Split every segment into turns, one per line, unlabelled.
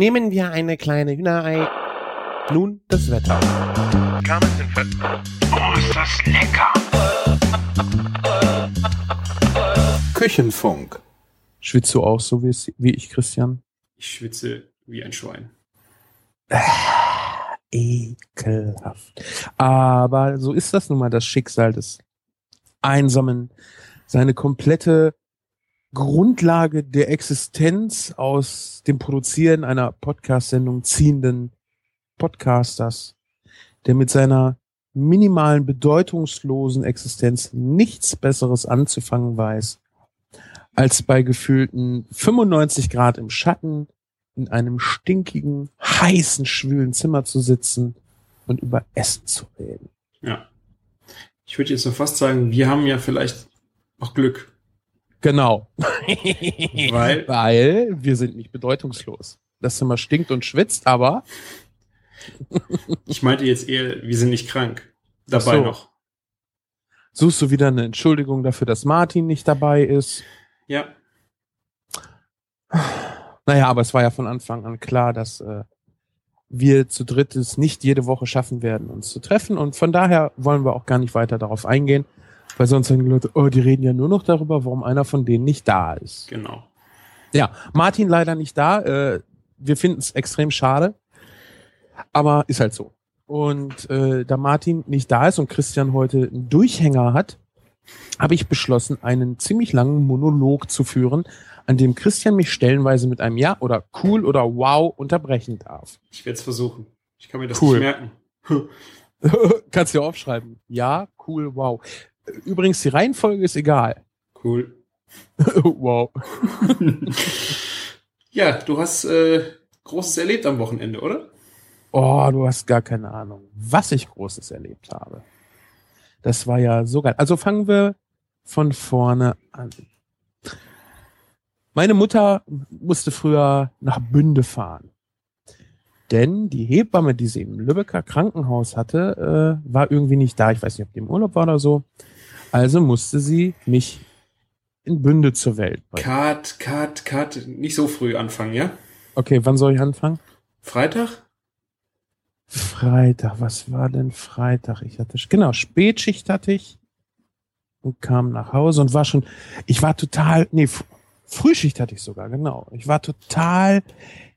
Nehmen wir eine kleine Hühnerei. Nun das Wetter.
Oh, ist das lecker!
Küchenfunk.
Schwitzt du auch so wie, es- wie ich, Christian?
Ich schwitze wie ein Schwein.
Ekelhaft. Aber so ist das nun mal das Schicksal des Einsamen. Seine komplette Grundlage der Existenz aus dem Produzieren einer Podcast-Sendung ziehenden Podcasters, der mit seiner minimalen, bedeutungslosen Existenz nichts Besseres anzufangen weiß, als bei gefühlten 95 Grad im Schatten in einem stinkigen, heißen, schwülen Zimmer zu sitzen und über Essen zu reden.
Ja. Ich würde jetzt noch fast sagen, wir haben ja vielleicht auch Glück.
Genau.
Weil-
Weil wir sind nicht bedeutungslos. Das Zimmer stinkt und schwitzt, aber
Ich meinte jetzt eher, wir sind nicht krank. Dabei
so.
noch.
suchst du wieder eine Entschuldigung dafür, dass Martin nicht dabei ist.
Ja.
Naja, aber es war ja von Anfang an klar, dass äh, wir zu dritt es nicht jede Woche schaffen werden, uns zu treffen. Und von daher wollen wir auch gar nicht weiter darauf eingehen, weil sonst sagen die Leute, oh, die reden ja nur noch darüber, warum einer von denen nicht da ist.
Genau.
Ja, Martin leider nicht da. Äh, wir finden es extrem schade, aber ist halt so. Und äh, da Martin nicht da ist und Christian heute einen Durchhänger hat, habe ich beschlossen, einen ziemlich langen Monolog zu führen, an dem Christian mich stellenweise mit einem Ja oder cool oder wow unterbrechen darf.
Ich werde es versuchen. Ich kann mir das
Cool.
nicht merken.
Kannst du aufschreiben. Ja, cool, wow. Übrigens, die Reihenfolge ist egal.
Cool.
wow.
Ja, du hast äh, Großes erlebt am Wochenende, oder?
Oh, du hast gar keine Ahnung, was ich Großes erlebt habe. Das war ja so geil. Also fangen wir von vorne an. Meine Mutter musste früher nach Bünde fahren. Denn die Hebamme, die sie im Lübecker Krankenhaus hatte, äh, war irgendwie nicht da. Ich weiß nicht, ob die im Urlaub war oder so. Also musste sie mich in Bünde zur Welt bringen.
Cut, cut, cut. Nicht so früh anfangen, ja?
Okay, wann soll ich anfangen?
Freitag?
Freitag, was war denn Freitag? Ich hatte, genau, Spätschicht hatte ich und kam nach Hause und war schon, ich war total, nee, Frühschicht hatte ich sogar, genau. Ich war total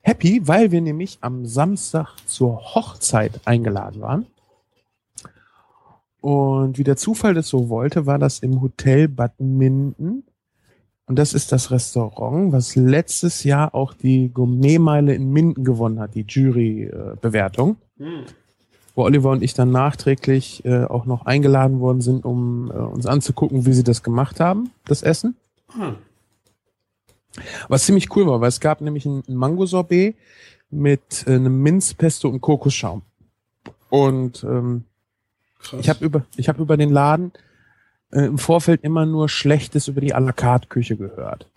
happy, weil wir nämlich am Samstag zur Hochzeit eingeladen waren. Und wie der Zufall das so wollte, war das im Hotel Bad Minden. Und das ist das Restaurant, was letztes Jahr auch die Gourmetmeile in Minden gewonnen hat, die Jury-Bewertung
Hm.
wo Oliver und ich dann nachträglich äh, auch noch eingeladen worden sind, um äh, uns anzugucken, wie sie das gemacht haben, das Essen.
Ah,
Was ziemlich cool war, weil es gab nämlich ein, Mango-Sorbet mit äh, einem Minzpesto und Kokosschaum. Und ähm,
krass.
ich habe über, ich hab über den Laden äh, im Vorfeld immer nur Schlechtes über die à la carte Küche gehört.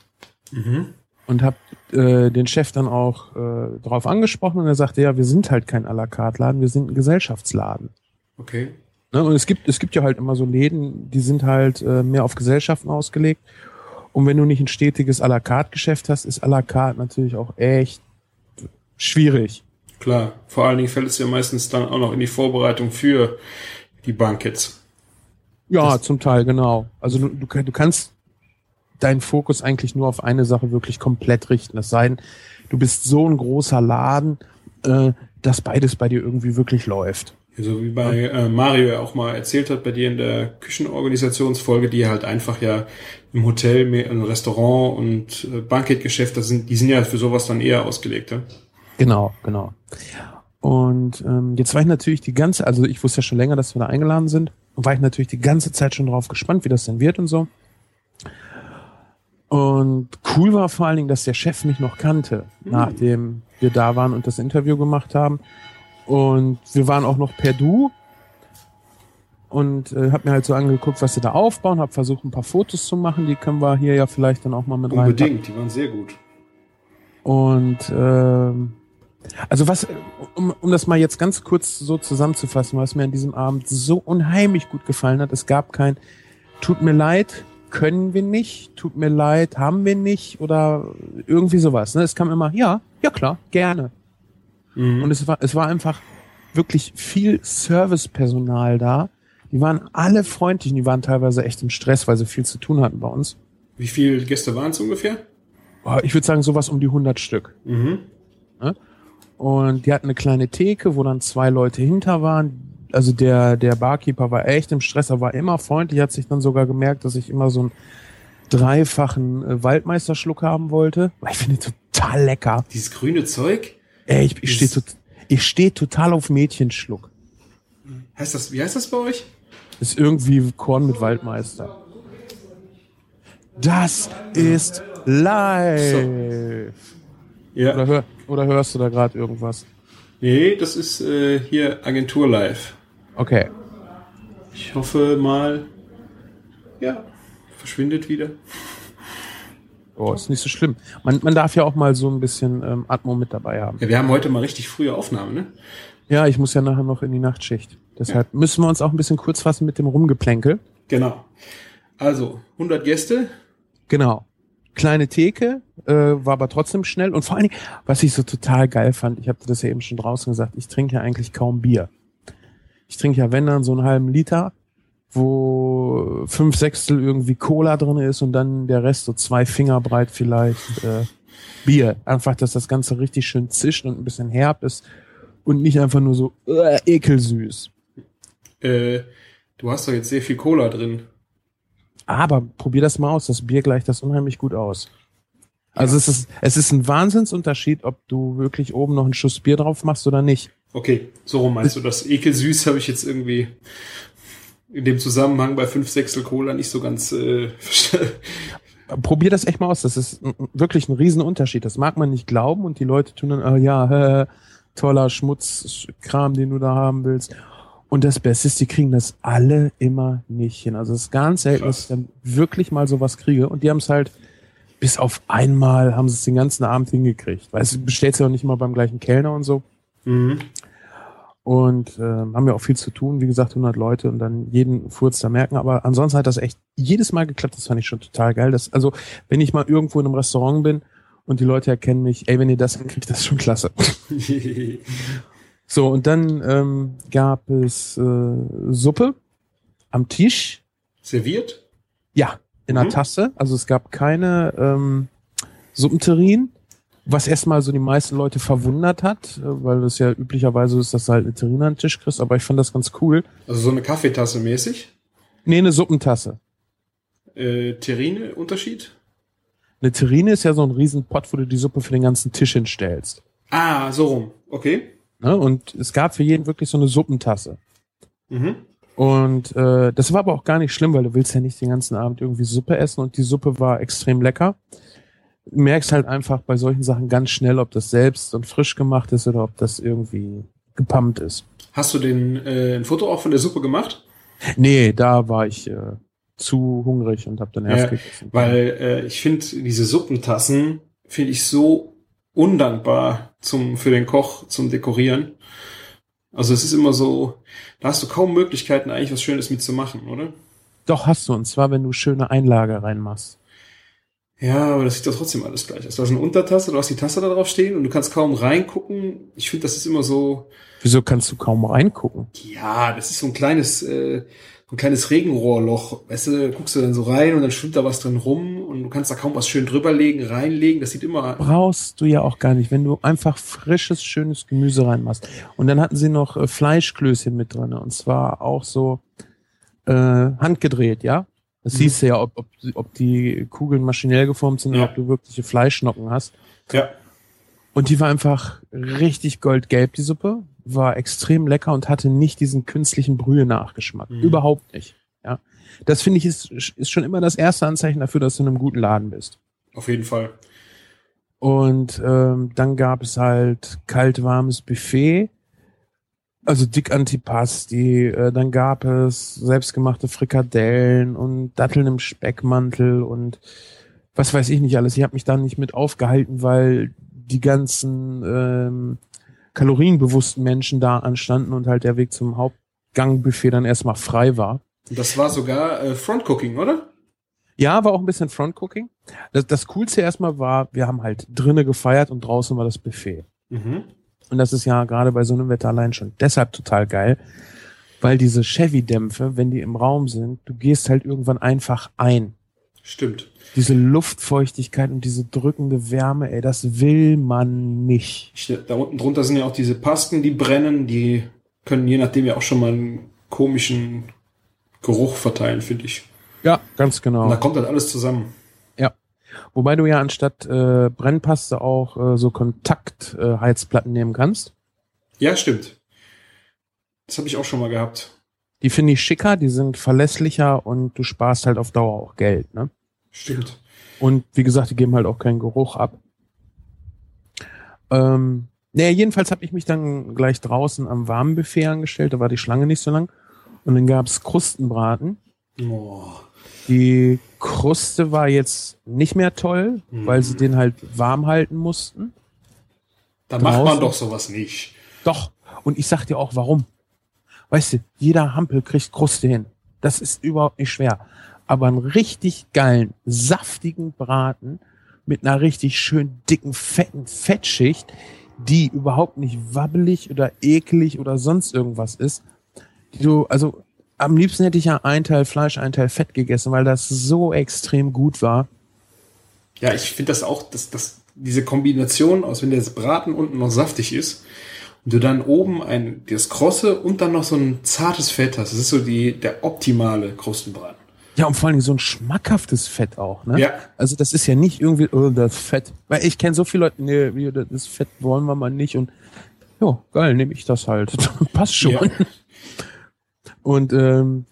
mhm.
Und habe äh, den Chef dann auch äh, darauf angesprochen und er sagte, ja, wir sind halt kein à la carte Laden, wir sind ein Gesellschaftsladen.
Okay.
Ne? Und es gibt, es gibt ja halt immer so Läden, die sind halt äh, mehr auf Gesellschaften ausgelegt. Und wenn du nicht ein stetiges à la carte Geschäft hast, ist à la carte natürlich auch echt schwierig.
Klar. Vor allen Dingen fällt es ja meistens dann auch noch in die Vorbereitung für die Bankets.
Ja,
Das-
zum Teil, genau. Also du, du, du kannst deinen Fokus eigentlich nur auf eine Sache wirklich komplett richten. Es sei denn, du bist so ein großer Laden, äh, dass beides bei dir irgendwie wirklich läuft.
So wie bei äh, Mario ja auch mal erzählt hat, bei dir in der Küchenorganisationsfolge, die halt einfach ja im Hotel, im Restaurant und äh, Banketgeschäft, das sind, die sind ja für sowas dann eher ausgelegt. Ja?
Genau, genau. Und ähm, jetzt war ich natürlich die ganze, also ich wusste ja schon länger, dass wir da eingeladen sind, und war ich natürlich die ganze Zeit schon drauf gespannt, wie das denn wird und so. Und cool war vor allen Dingen, dass der Chef mich noch kannte, nachdem wir da waren und das Interview gemacht haben. Und wir waren auch noch per Du. Und äh, hab mir halt so angeguckt, was sie da aufbauen, hab versucht, ein paar Fotos zu machen. Die können wir hier ja vielleicht dann auch mal mit rein.
Unbedingt, die waren sehr gut.
Und ähm, also was, um, um das mal jetzt ganz kurz so zusammenzufassen, was mir an diesem Abend so unheimlich gut gefallen hat, es gab kein Tut mir leid, können wir nicht, tut mir leid, haben wir nicht oder irgendwie sowas. Ne? Es kam immer, ja, ja klar, gerne.
Mhm.
Und es war, es war einfach wirklich viel Servicepersonal da. Die waren alle freundlich und die waren teilweise echt im Stress, weil sie viel zu tun hatten bei uns.
Wie viele Gäste waren es ungefähr?
Ich würde sagen, sowas um die 100 Stück.
Mhm.
Und die hatten eine kleine Theke, wo dann zwei Leute hinter waren. Also der, der Barkeeper war echt im Stress, er war immer freundlich, hat sich dann sogar gemerkt, dass ich immer so einen dreifachen äh, Waldmeisterschluck haben wollte. Weil Ich finde total lecker.
Dieses grüne Zeug?
Ey, ich, ich stehe ich steh total auf Mädchenschluck.
Heißt das, wie heißt das bei euch?
Ist irgendwie Korn mit Waldmeister. Das ist live.
Ja.
Oder, hör, oder hörst du da gerade irgendwas?
Nee, das ist äh, hier Agentur Live.
Okay.
Ich hoffe mal, ja, verschwindet wieder.
Oh, ist nicht so schlimm. Man, man darf ja auch mal so ein bisschen ähm, Atmo mit dabei haben.
Ja, wir haben heute mal richtig frühe Aufnahmen, ne?
Ja, ich muss ja nachher noch in die Nachtschicht. Deshalb müssen wir uns auch ein bisschen kurz fassen mit dem Rumgeplänkel.
Genau. Also, 100 Gäste.
Genau. Kleine Theke, äh, war aber trotzdem schnell. Und vor allen Dingen, was ich so total geil fand, ich habe das ja eben schon draußen gesagt, ich trinke ja eigentlich kaum Bier. Ich trinke ja, wenn dann, so einen halben Liter, wo fünf Sechstel irgendwie Cola drin ist und dann der Rest so zwei Finger breit vielleicht äh, Bier. Einfach, dass das Ganze richtig schön zischt und ein bisschen herb ist und nicht einfach nur so äh, ekelsüß.
Äh, du hast doch jetzt sehr viel Cola drin.
Aber probier das mal aus. Das Bier gleicht das unheimlich gut aus. Also es ist, es ist ein Wahnsinnsunterschied, ob du wirklich oben noch einen Schuss Bier drauf machst oder nicht.
Okay, so rum meinst du das. Ekelsüß habe ich jetzt irgendwie in dem Zusammenhang bei 5 Sechstel Cola nicht so ganz äh.
Probier das echt mal aus. Das ist wirklich ein Riesenunterschied. Das mag man nicht glauben und die Leute tun dann, oh ja, äh, toller Schmutzkram, den du da haben willst. Und das Beste ist, die kriegen das alle immer nicht hin. Also es ist ganz selten, dass ich dann wirklich mal sowas kriege. Und die haben es halt bis auf einmal haben sie es den ganzen Abend hingekriegt. Weil es bestellt ja auch nicht immer beim gleichen Kellner und so.
Mhm.
Und ähm, haben ja auch viel zu tun, wie gesagt, 100 Leute und dann jeden Furz da merken, aber ansonsten hat das echt jedes Mal geklappt, das fand ich schon total geil. Das, also, wenn ich mal irgendwo in einem Restaurant bin und die Leute erkennen mich, ey, wenn ihr das hinkriegt, das ist schon klasse. So, und dann ähm, gab es äh, Suppe am Tisch,
Serviert?
ja, in einer
Mhm.
Tasse, also es gab keine ähm, Suppenterrin, was erstmal so die meisten Leute verwundert hat, äh, weil das ja üblicherweise ist, dass du halt eine Terrine an den Tisch kriegst, aber ich fand das ganz cool.
Also so eine Kaffeetasse mäßig.
Nee, eine Suppentasse.
Äh, Terrine, Unterschied?
Eine Terrine ist ja so ein Riesenpott, wo du die Suppe für den ganzen Tisch hinstellst.
Ah, so rum. Okay.
Ne? Und es gab für jeden wirklich so eine Suppentasse.
Mhm.
Und äh, das war aber auch gar nicht schlimm, weil du willst ja nicht den ganzen Abend irgendwie Suppe essen und die Suppe war extrem lecker. Merkst halt einfach bei solchen Sachen ganz schnell, ob das selbst und frisch gemacht ist oder ob das irgendwie gepumpt ist.
Hast du den, äh, ein Foto auch von der Suppe gemacht?
Nee, da war ich äh, zu hungrig und habe dann erst
Ja,
gegessen.
Weil äh, ich finde, diese Suppentassen finde ich so undankbar zum, für den Koch zum Dekorieren. Also es ist immer so, da hast du kaum Möglichkeiten, eigentlich was Schönes mitzumachen, oder?
Doch hast du, und zwar, wenn du schöne Einlage reinmachst.
Ja, aber das sieht doch trotzdem alles gleich aus. Du hast eine Untertasse, du hast die Tasse da drauf stehen und du kannst kaum reingucken. Ich finde, das ist immer so,
Wieso kannst du kaum reingucken?
ja, das ist so ein kleines, äh, ein kleines Regenrohrloch. Weißt du, guckst du dann so rein und dann schwimmt da was drin rum und du kannst da kaum was schön drüberlegen, reinlegen. Das sieht immer,
Brauchst du ja auch gar nicht, wenn du einfach frisches, schönes Gemüse reinmachst. Und dann hatten sie noch äh, Fleischklößchen mit drin, und zwar auch so äh, handgedreht, ja? Das
Mhm.
siehst du ja, ob, ob, ob die Kugeln maschinell geformt sind
Ja.
oder ob du wirkliche Fleischnocken hast.
ja,
Und die war einfach richtig goldgelb, die Suppe. War extrem lecker und hatte nicht diesen künstlichen Brühe-Nachgeschmack.
Mhm.
Überhaupt nicht. Ja. Das finde ich ist, ist schon immer das erste Anzeichen dafür, dass du in einem guten Laden bist.
auf jeden Fall.
Und ähm, dann gab es halt kalt warmes Buffet, also dick Antipasti. Äh, dann gab es selbstgemachte Frikadellen und Datteln im Speckmantel und was weiß ich nicht alles. Ich habe mich da nicht mit aufgehalten, weil die ganzen ähm, kalorienbewussten Menschen da anstanden und halt der Weg zum Hauptgangbuffet dann erstmal frei war.
Das war sogar äh, Frontcooking, oder?
Ja, war auch ein bisschen Frontcooking. Das, das Coolste erstmal war, wir haben halt drinnen gefeiert und draußen war das Buffet.
Mhm.
Und das ist ja gerade bei so einem Wetter allein schon deshalb total geil, weil diese Chevy-Dämpfe, wenn die im Raum sind, du gehst halt irgendwann einfach ein.
Stimmt.
Diese Luftfeuchtigkeit und diese drückende Wärme, ey, das will man nicht.
Ich, da unten drunter sind ja auch diese Pasten, die brennen, die können je nachdem ja auch schon mal einen komischen Geruch verteilen, finde ich.
Ja, ganz
Und da
genau.
kommt halt alles zusammen.
Wobei du ja anstatt äh, Brennpaste auch äh, so Kontaktheizplatten äh, nehmen kannst.
Ja, stimmt. Das habe ich auch schon mal gehabt.
Die finde ich schicker, die sind verlässlicher und du sparst halt auf Dauer auch Geld, ne?
Stimmt.
Und wie gesagt, die geben halt auch keinen Geruch ab. Ähm, naja, jedenfalls habe ich mich dann gleich draußen am warmen Buffet angestellt, da war die Schlange nicht so lang. Und dann gab's Krustenbraten.
Oh.
Die Kruste war jetzt nicht mehr toll,
Mhm.
weil sie den halt warm halten mussten.
Da macht man doch sowas nicht.
Doch. Und ich sag dir auch warum. Weißt du, jeder Hampel kriegt Kruste hin. Das ist überhaupt nicht schwer. Aber einen richtig geilen, saftigen Braten mit einer richtig schön dicken, fetten Fettschicht, die überhaupt nicht wabbelig oder eklig oder sonst irgendwas ist. Die du, also am liebsten hätte ich ja ein Teil Fleisch, ein Teil Fett gegessen, weil das so extrem gut war.
Ja, ich finde das auch, dass, dass diese Kombination aus, wenn der Braten unten noch saftig ist und du dann oben ein, das Krosse und dann noch so ein zartes Fett hast. Das ist so die, der optimale Krustenbraten.
Ja, und vor allem so ein schmackhaftes Fett auch, ne?
Ja.
Also das ist ja nicht irgendwie, oh, das Fett. Weil ich kenne so viele Leute, nee, das Fett wollen wir mal nicht. Und ja, geil, nehme ich das halt. Passt schon.
Ja.
Und ähm,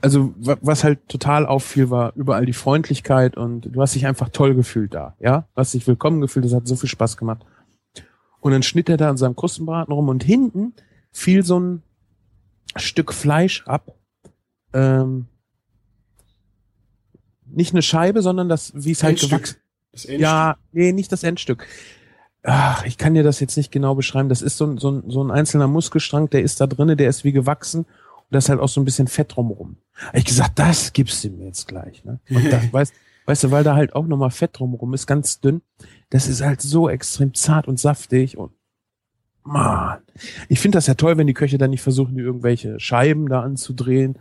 also wa- was halt total auffiel, war überall die Freundlichkeit und du hast dich einfach toll gefühlt da, ja? Du hast dich willkommen gefühlt, das hat so viel Spaß gemacht. Und dann schnitt er da an seinem Krustenbraten rum und hinten fiel so ein Stück Fleisch ab. Ähm, nicht eine Scheibe, sondern das, wie es halt gewachsen
Endstück.
ja, nee, nicht das Endstück. Ach, ich kann dir das jetzt nicht genau beschreiben. Das ist so, ein- so, ein, so ein einzelner Muskelstrang, der ist da drinne, der ist wie gewachsen da ist halt auch so ein bisschen Fett drumrum. Ich gesagt, das gibst du mir jetzt gleich. Ne? Und das, weißt, weißt du, weil da halt auch nochmal Fett drumrum ist, ganz dünn. Das ist halt so extrem zart und saftig und man, ich finde das ja toll, wenn die Köche dann nicht versuchen, die irgendwelche Scheiben da anzudrehen.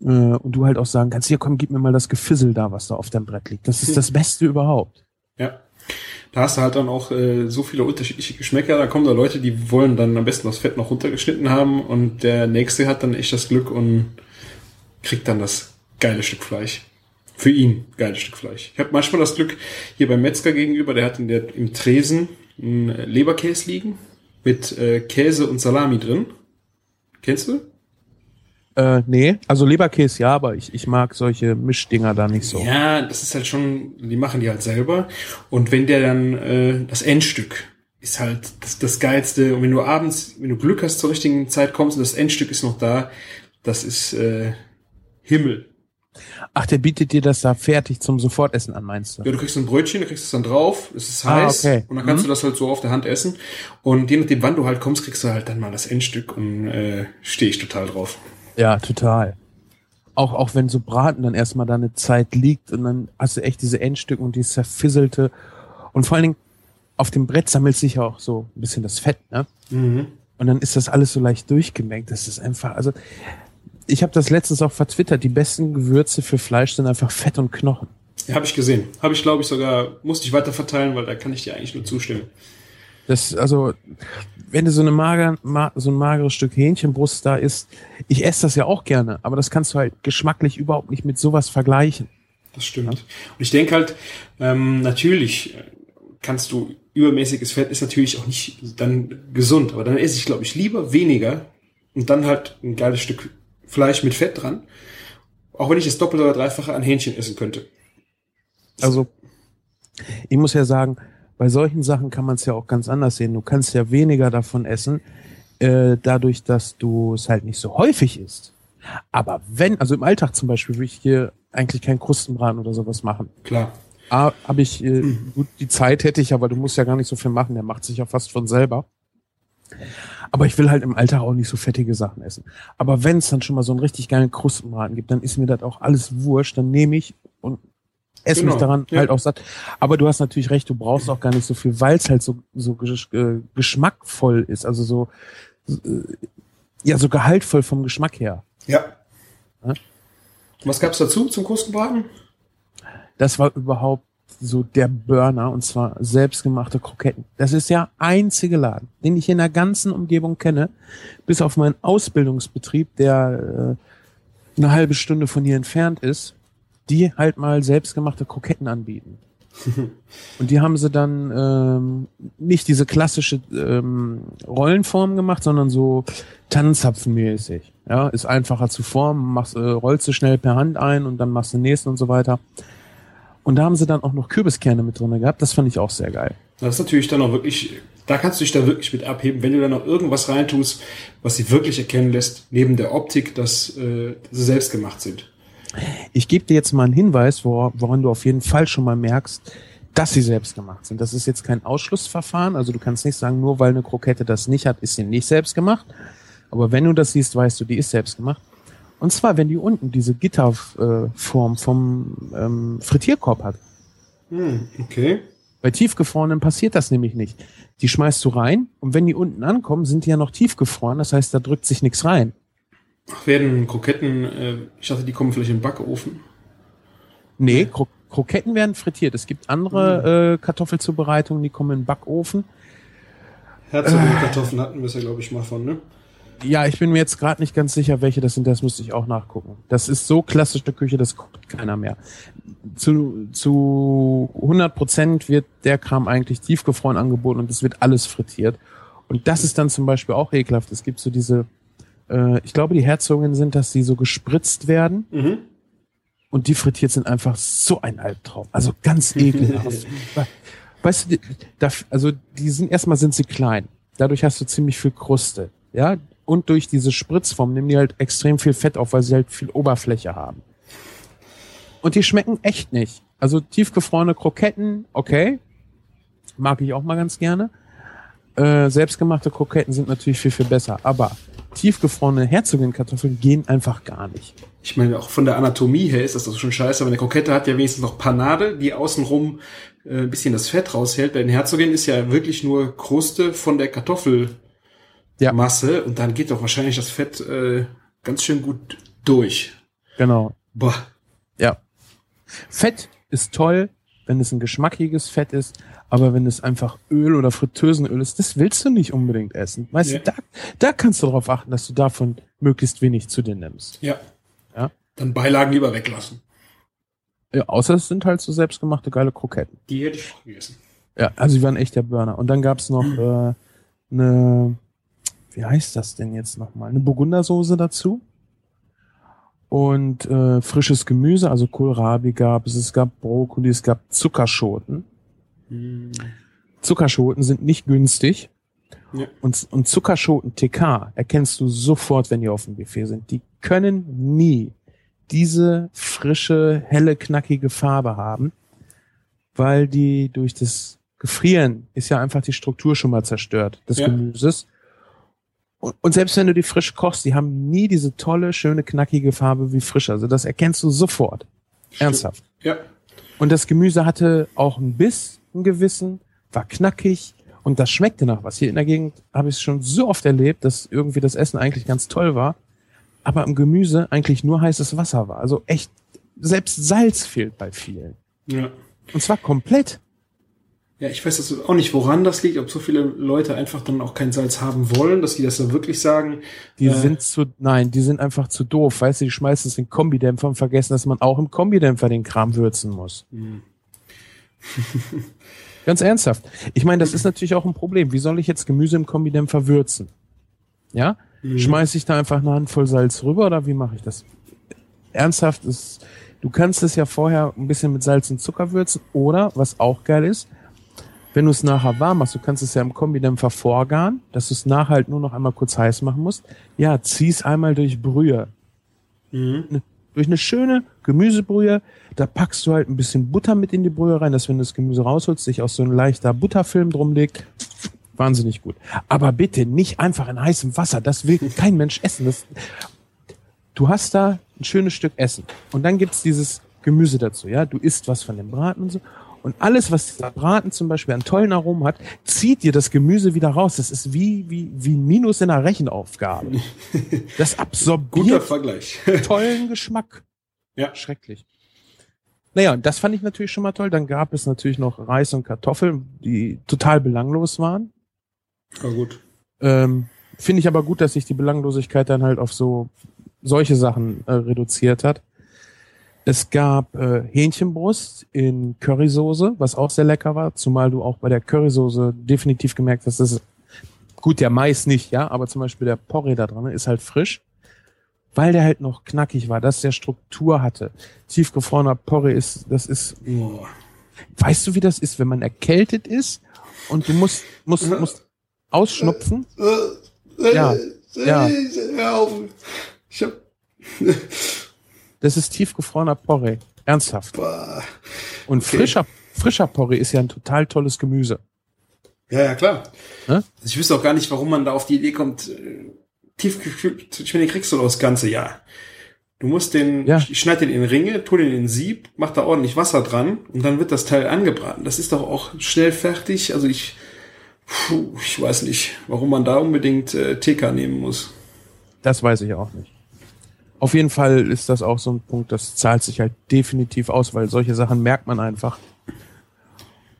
Äh, und du halt auch sagen kannst, hier komm, gib mir mal das Gefissel da, was da auf dem Brett liegt. Das ist das Beste überhaupt.
Ja. Da hast du halt dann auch äh, so viele unterschiedliche Geschmäcker. Da kommen da Leute, die wollen dann am besten das Fett noch runtergeschnitten haben und der nächste hat dann echt das Glück und kriegt dann das geile Stück Fleisch. Für ihn geiles Stück Fleisch. Ich habe manchmal das Glück, hier beim Metzger gegenüber, der hat in der, im Tresen einen Leberkäse liegen mit äh, Käse und Salami drin. Kennst du?
Äh, nee, also Leberkäse ja, aber ich, ich mag solche Mischdinger da nicht so.
Ja, das ist halt schon, die machen die halt selber. Und wenn der dann, äh, das Endstück ist halt das, das Geilste. Und wenn du abends, wenn du Glück hast, zur richtigen Zeit kommst und das Endstück ist noch da, das ist äh, Himmel.
Ach, der bietet dir das da fertig zum Sofortessen an, meinst du?
Ja, du kriegst ein Brötchen, du kriegst es dann drauf, es ist
Ah,
heiß
okay.
und dann kannst
Mhm.
du das halt so auf der Hand essen. Und je nachdem, wann du halt kommst, kriegst du halt dann mal das Endstück und äh, stehe ich total drauf.
Ja, total. Auch, auch wenn so Braten dann erstmal da eine Zeit liegt und dann hast du echt diese Endstücke und die zerfisselte. Und vor allen Dingen, auf dem Brett sammelt sich ja auch so ein bisschen das Fett, ne?
Mhm.
Und dann ist das alles so leicht durchgemengt. Das ist einfach, also ich habe das letztens auch vertwittert. Die besten Gewürze für Fleisch sind einfach Fett und Knochen.
Ja, habe ich gesehen. Habe ich, glaube ich, sogar, musste ich weiter verteilen, weil da kann ich dir eigentlich nur zustimmen.
Das, also, wenn du so eine mager, ma, so ein mageres Stück Hähnchenbrust da isst, ich esse das ja auch gerne, aber das kannst du halt geschmacklich überhaupt nicht mit sowas vergleichen.
Das stimmt. Und ich denke halt, ähm, natürlich äh, kannst du übermäßiges Fett ist natürlich auch nicht dann gesund, aber dann esse ich, glaube ich, lieber weniger und dann halt ein geiles Stück Fleisch mit Fett dran. Auch wenn ich das Doppelte oder Dreifache an Hähnchen essen könnte.
Also, ich muss ja sagen, bei solchen Sachen kann man es ja auch ganz anders sehen. Du kannst ja weniger davon essen, äh, dadurch, dass du es halt nicht so häufig isst. Aber wenn, also im Alltag zum Beispiel, würde ich hier eigentlich keinen Krustenbraten oder sowas machen.
Klar.
A, habe ich, äh, gut, die Zeit hätte ich, aber du musst ja gar nicht so viel machen, der macht sich ja fast von selber. Aber ich will halt im Alltag auch nicht so fettige Sachen essen. Aber wenn es dann schon mal so einen richtig geilen Krustenbraten gibt, dann ist mir das auch alles wurscht. Dann nehme ich und esse
Genau,
mich daran
ja.
halt auch satt. Aber du hast natürlich recht, du brauchst auch gar nicht so viel, weil es halt so, so äh, geschmackvoll ist. Also so, äh, ja, so gehaltvoll vom Geschmack her.
Ja.
Ja.
Was gab's dazu zum Krustenbraten?
Das war überhaupt so der Burner und zwar selbstgemachte Kroketten. Das ist der einzige Laden, den ich in der ganzen Umgebung kenne, bis auf meinen Ausbildungsbetrieb, der äh, eine halbe Stunde von hier entfernt ist, die halt mal selbstgemachte Kroketten anbieten. Und die haben sie dann ähm, nicht diese klassische ähm, Rollenform gemacht, sondern so Tannenzapfenmäßig. Ja, ist einfacher zu formen, machst, äh, rollst du schnell per Hand ein und dann machst du den nächsten und so weiter. Und da haben sie dann auch noch Kürbiskerne mit drin gehabt. Das fand ich auch sehr geil.
Das ist natürlich dann auch wirklich, da kannst du dich da wirklich mit abheben, wenn du dann noch irgendwas reintust, was sie wirklich erkennen lässt, neben der Optik, dass äh, sie selbst gemacht sind.
Ich gebe dir jetzt mal einen Hinweis, wor woran du auf jeden Fall schon mal merkst, dass sie selbst gemacht sind. Das ist jetzt kein Ausschlussverfahren. Also du kannst nicht sagen, nur weil eine Krokette das nicht hat, ist sie nicht selbst gemacht. Aber wenn du das siehst, weißt du, die ist selbst gemacht. Und zwar, wenn die unten diese Gitterform vom ähm, Frittierkorb hat.
Hm, okay.
Bei tiefgefrorenen passiert das nämlich nicht. Die schmeißt du rein und wenn die unten ankommen, sind die ja noch tiefgefroren. Das heißt, da drückt sich nichts rein.
Ach, werden Kroketten, äh, ich dachte, die kommen vielleicht im Backofen.
Nee, Kro Kroketten werden frittiert. Es gibt andere äh, Kartoffelzubereitungen, die kommen in den Backofen.
Herzogin-Kartoffeln hatten wir es ja, glaube ich, mal von, ne?
Ja, ich bin mir jetzt gerade nicht ganz sicher, welche das sind. Das müsste ich auch nachgucken. Das ist so klassische Küche, das guckt keiner mehr. Zu, zu 100 Prozent wird der Kram eigentlich tiefgefroren angeboten und es wird alles frittiert. Und das ist dann zum Beispiel auch ekelhaft. Es gibt so diese, äh, ich glaube, die Herzogin sind, dass die so gespritzt werden
Mhm.
und die frittiert sind einfach so ein Albtraum. Also ganz ekelhaft. weißt du, da, also die sind erstmal sind sie klein. Dadurch hast du ziemlich viel Kruste. Ja, und durch diese Spritzform nehmen die halt extrem viel Fett auf, weil sie halt viel Oberfläche haben. Und die schmecken echt nicht. Also tiefgefrorene Kroketten, okay. Mag ich auch mal ganz gerne. Äh, selbstgemachte Kroketten sind natürlich viel, viel besser. Aber tiefgefrorene Herzogin-Kartoffeln gehen einfach gar nicht.
Ich meine, auch von der Anatomie her ist das doch schon scheiße, aber eine Krokette hat ja wenigstens noch Panade, die außenrum äh, ein bisschen das Fett raushält. Bei den Herzogin ist ja wirklich nur Kruste von der Kartoffelmasse
Ja.
und dann geht doch wahrscheinlich das Fett äh, ganz schön gut durch.
Genau.
Boah.
Ja. Fett ist toll, wenn es ein geschmackiges Fett ist, aber wenn es einfach Öl oder Fritteusenöl ist, das willst du nicht unbedingt essen. Weißt
Ja.
du, da, da kannst du darauf achten, dass du davon möglichst wenig zu dir nimmst.
Ja.
Ja.
Dann Beilagen lieber weglassen.
Ja, außer es sind halt so selbstgemachte geile Kroketten.
Die hätte ich auch gegessen.
Ja, also die waren echt der Burner. Und dann gab's noch äh, eine, wie heißt das denn jetzt nochmal? Eine Burgundersoße dazu. Und äh, frisches Gemüse, also Kohlrabi gab es, es gab Brokkoli, es gab Zuckerschoten.
Hm.
Zuckerschoten sind nicht günstig.
Ja.
Und, und Zuckerschoten TK erkennst du sofort, wenn die auf dem Buffet sind. Die können nie diese frische, helle, knackige Farbe haben, weil die durch das Gefrieren ist ja einfach die Struktur schon mal zerstört des
Ja.
Gemüses. Und, und selbst wenn du die frisch kochst, die haben nie diese tolle, schöne, knackige Farbe wie frisch. Also das erkennst du sofort. Ernsthaft.
Ja.
Und das Gemüse hatte auch einen Biss, einen gewissen, war knackig und das schmeckte nach was. Hier in der Gegend habe ich es schon so oft erlebt, dass irgendwie das Essen eigentlich ganz toll war, aber im Gemüse eigentlich nur heißes Wasser war. Also echt, selbst Salz fehlt bei vielen.
Ja.
Und zwar komplett.
Ja, ich weiß das auch nicht, woran das liegt, ob so viele Leute einfach dann auch kein Salz haben wollen, dass die das dann wirklich sagen.
Die
äh,
sind zu, nein, die sind einfach zu doof. Weißt du, die schmeißen es in den Kombidämpfer und vergessen, dass man auch im Kombidämpfer den Kram würzen muss.
hm.
Ganz ernsthaft. Ich meine, das ist natürlich auch ein Problem. Wie soll ich jetzt Gemüse im Kombidämpfer würzen? Ja?
Mhm.
Schmeiße ich da einfach eine Handvoll Salz rüber oder wie mache ich das? Ernsthaft ist, du kannst es ja vorher ein bisschen mit Salz und Zucker würzen oder, was auch geil ist, wenn du es nachher warm machst, du kannst es ja im Kombidämpfer vorgaren, dass du es nachher halt nur noch einmal kurz heiß machen musst. Ja, zieh's einmal durch Brühe.
Mhm.
Durch eine schöne Gemüsebrühe, da packst du halt ein bisschen Butter mit in die Brühe rein, dass wenn du das Gemüse rausholst, sich auch so ein leichter Butterfilm drum legt. Wahnsinnig gut. Aber bitte nicht einfach in heißem Wasser. Das will kein Mensch essen. Das, du hast da ein schönes Stück Essen. Und dann gibt's dieses Gemüse dazu. Ja, du isst was von dem Braten und so. Und alles, was dieser Braten zum Beispiel an tollen Aromen hat, zieht dir das Gemüse wieder raus. Das ist wie, wie, wie ein Minus in einer Rechenaufgabe. Das
Guter
absorbiert
Vergleich.
tollen Geschmack.
Ja.
Schrecklich. Naja, und das fand ich natürlich schon mal toll. Dann gab es natürlich noch Reis und Kartoffeln, die total belanglos waren.
Ja, gut.
Ähm, Finde ich aber gut, dass sich die Belanglosigkeit dann halt auf so solche Sachen äh, reduziert hat. Es gab äh, Hähnchenbrust in Currysoße, was auch sehr lecker war, zumal du auch bei der Currysoße definitiv gemerkt hast, dass es gut, der Mais nicht, ja, aber zum Beispiel der Porree da dran ist halt frisch, weil der halt noch knackig war, dass der Struktur hatte. Tiefgefrorener Porree ist, das ist,
Boah.
weißt du, wie das ist, wenn man erkältet ist und du musst, musst, musst ausschnupfen? Ja, ja.
Ich hab,
Das ist tiefgefrorener Porree. Ernsthaft.
boah.
Und
Okay.
frischer, frischer Porree ist ja ein total tolles Gemüse.
Ja, ja, klar.
Ne?
Ich wüsste auch gar nicht, warum man da auf die Idee kommt, äh, tiefgekühlt, ich meine, den kriegst du das ganze Jahr. Du musst den,
Ja.
ich schneide den in Ringe, tu den in den Sieb, mach da ordentlich Wasser dran und dann wird das Teil angebraten. Das ist doch auch schnell fertig. Also ich, puh, ich weiß nicht, warum man da unbedingt äh, TK nehmen muss.
Das weiß ich auch nicht. Auf jeden Fall ist das auch so ein Punkt, das zahlt sich halt definitiv aus, weil solche Sachen merkt man einfach.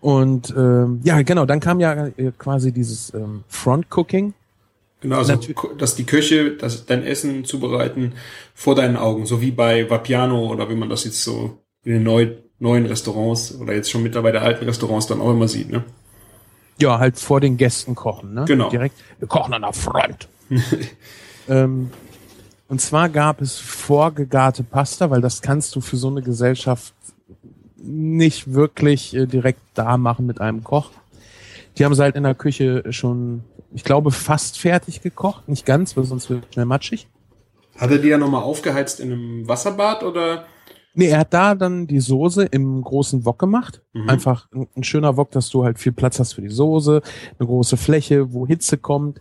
Und ähm, ja, genau, dann kam ja äh, quasi dieses ähm, Front Cooking.
Genau, also, dass die Köche das, dein Essen zubereiten vor deinen Augen, so wie bei Vapiano oder wie man das jetzt so in den neu, neuen Restaurants oder jetzt schon mittlerweile alten Restaurants dann auch immer sieht, ne?
Ja, halt vor den Gästen kochen, ne?
Genau.
Direkt, wir kochen an der Front. ähm, und zwar gab es vorgegarte Pasta, weil das kannst du für so eine Gesellschaft nicht wirklich äh, direkt da machen mit einem Koch. Die haben sie halt in der Küche schon, ich glaube, fast fertig gekocht. Nicht ganz, weil sonst wird es schnell matschig.
Hat er die ja nochmal aufgeheizt in einem Wasserbad oder?
Nee, er hat da dann die Soße im großen Wok gemacht.
Mhm.
Einfach ein, ein schöner Wok, dass du halt viel Platz hast für die Soße, eine große Fläche, wo Hitze kommt.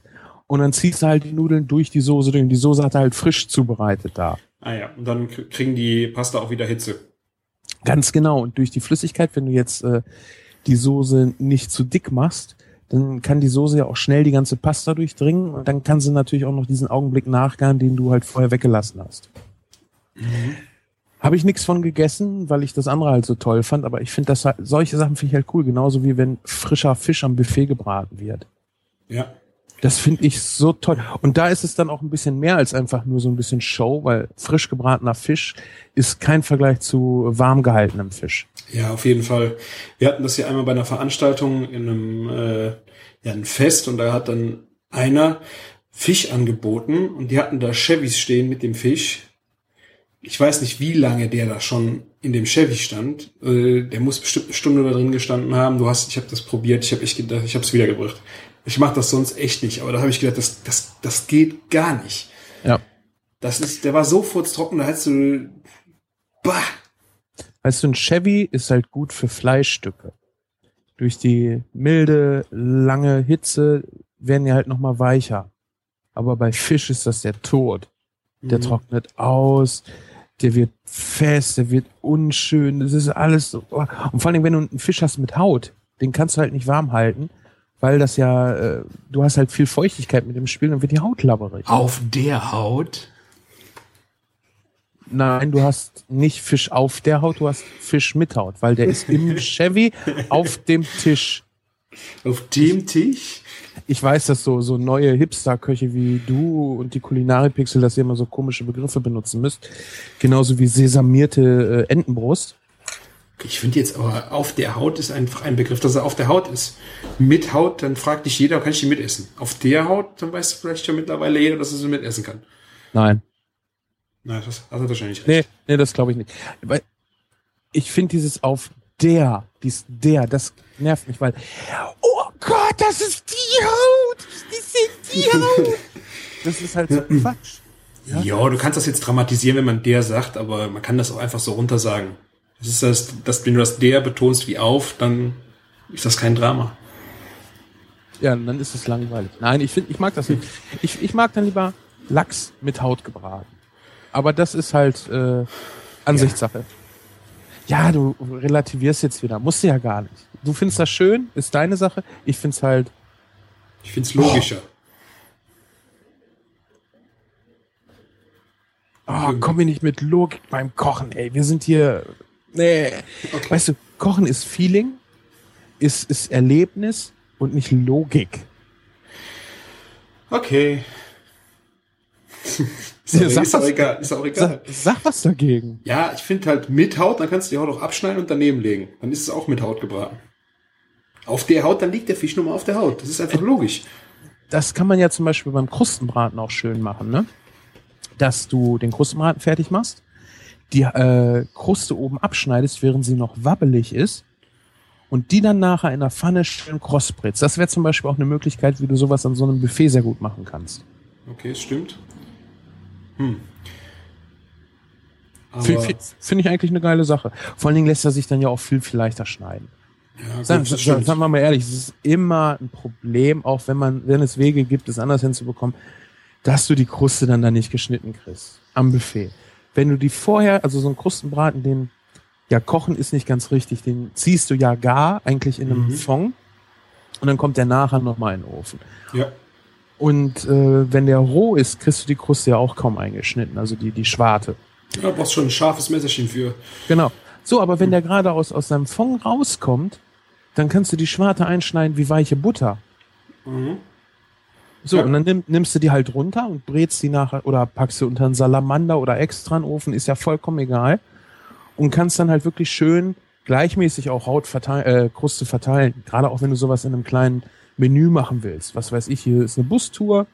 Und dann ziehst du halt die Nudeln durch die Soße durch. Und die Soße hat er halt frisch zubereitet da.
Ah ja, und dann kriegen die Pasta auch wieder Hitze.
Ganz genau. Und durch die Flüssigkeit, wenn du jetzt äh, die Soße nicht zu dick machst, dann kann die Soße ja auch schnell die ganze Pasta durchdringen. Und dann kann sie natürlich auch noch diesen Augenblick nachgaren, den du halt vorher weggelassen hast. Habe ich nichts von gegessen, weil ich das andere halt so toll fand, aber ich finde das halt, solche Sachen finde ich halt cool, genauso wie wenn frischer Fisch am Buffet gebraten wird.
Ja.
Das finde ich so toll. Und da ist es dann auch ein bisschen mehr als einfach nur so ein bisschen Show, weil frisch gebratener Fisch ist kein Vergleich zu warm gehaltenem Fisch.
Ja, auf jeden Fall. Wir hatten das ja einmal bei einer Veranstaltung in einem äh, ja, ein Fest und da hat dann einer Fisch angeboten und die hatten da Chevys stehen mit dem Fisch. Ich weiß nicht, wie lange der da schon in dem Chevy stand. Äh, der muss bestimmt eine Stunde da drin gestanden haben. Du hast, ich habe das probiert, ich habe echt gedacht, ich habe es wiedergebracht. Ich mache das sonst echt nicht, aber da habe ich gedacht, das, das, das geht gar nicht.
Ja.
Das ist, der war so furztrocken, da hättest du, bah,
Weißt du, ein Chevy ist halt gut für Fleischstücke. Durch die milde, lange Hitze werden die halt nochmal weicher. Aber bei Fisch ist das der Tod. Der
Mhm.
trocknet aus, der wird fest, der wird unschön, das ist alles so. oh. Und vor allem, wenn du einen Fisch hast mit Haut, den kannst du halt nicht warm halten, weil das ja, äh, du hast halt viel Feuchtigkeit mit dem Spiel, dann wird die Haut labberig.
Auf der Haut?
Nein, du hast nicht Fisch auf der Haut, du hast Fisch mit Haut, weil der ist im Chevy auf dem Tisch.
auf dem Tisch.
Ich weiß, dass so, so neue Hipster-Köche wie du und die Kulinaripixel, dass ihr immer so komische Begriffe benutzen müsst. Genauso wie sesamierte äh, Entenbrust.
Ich finde jetzt aber auf der Haut ist einfach ein Begriff, dass er auf der Haut ist. Mit Haut, dann fragt dich jeder, kann ich die mitessen? Auf der Haut, dann weiß vielleicht schon mittlerweile jeder, dass er sie mitessen kann.
Nein.
Nein, das hat er wahrscheinlich
Nee,
recht.
nee, das glaube ich nicht. Weil ich finde dieses auf der, dies der, das nervt mich, weil, oh Gott, das ist die Haut! Das ist die Haut! Das ist halt so Quatsch.
Ja. du kannst das jetzt dramatisieren, wenn man der sagt, aber man kann das auch einfach so runter Das ist das, dass wenn du das der betonst wie auf, dann ist das kein Drama.
Ja, dann ist es langweilig. Nein, ich finde, ich mag das nicht. Ich, ich mag dann lieber Lachs mit Haut gebraten. Aber das ist halt äh, Ansichtssache. Ja, du relativierst jetzt wieder. Musst du ja gar nicht. Du findest das schön, ist deine Sache. Ich find's halt.
Ich find's logischer.
Oh, komm mir nicht mit Logik beim Kochen, ey. Wir sind hier. Nee.
Okay.
Weißt du, Kochen ist Feeling, ist, ist Erlebnis und nicht Logik.
Okay. ist,
Ja,
auch,
sag
ist auch
was.
egal. Ist auch egal.
Sag, sag was dagegen.
Ja, ich finde halt mit Haut, dann kannst du die Haut auch abschneiden und daneben legen. Dann ist es auch mit Haut gebraten. Auf der Haut, dann liegt der Fisch nur mal auf der Haut. Das ist einfach logisch.
Das kann man ja zum Beispiel beim Krustenbraten auch schön machen, ne? Dass du den Krustenbraten fertig machst, die äh, Kruste oben abschneidest, während sie noch wabbelig ist und die dann nachher in der Pfanne schön krossbrätst. Das wäre zum Beispiel auch eine Möglichkeit, wie du sowas an so einem Buffet sehr gut machen kannst.
Okay, es stimmt. Hm.
Finde find ich eigentlich eine geile Sache. Vor allen Dingen lässt er sich dann ja auch viel, viel leichter schneiden.
ja, gut,
Sagen, sagen, sagen wir mal ehrlich, es ist immer ein Problem, auch wenn man, wenn es Wege gibt, es anders hinzubekommen, dass du die Kruste dann da nicht geschnitten kriegst. Am Buffet. Wenn du die vorher, also so einen Krustenbraten, den, ja, kochen ist nicht ganz richtig, den ziehst du ja gar, eigentlich in einem
Mhm.
Fond. Und dann kommt der nachher nochmal in den Ofen.
Ja.
Und äh, wenn der roh ist, kriegst du die Kruste ja auch kaum eingeschnitten, also die, die Schwarte.
ja, du brauchst schon ein scharfes Messerchen für.
Genau. So, aber wenn der gerade aus, aus seinem Fond rauskommt, dann kannst du die Schwarte einschneiden wie weiche Butter.
Mhm.
So,
Ja.
und dann nimm, nimmst du die halt runter und brätst die nachher oder packst sie unter einen Salamander oder extra in den Ofen, ist ja vollkommen egal. Und kannst dann halt wirklich schön gleichmäßig auch Haut verteilen, äh, Kruste verteilen. Gerade auch wenn du sowas in einem kleinen Menü machen willst. Was weiß ich, hier ist eine Bustour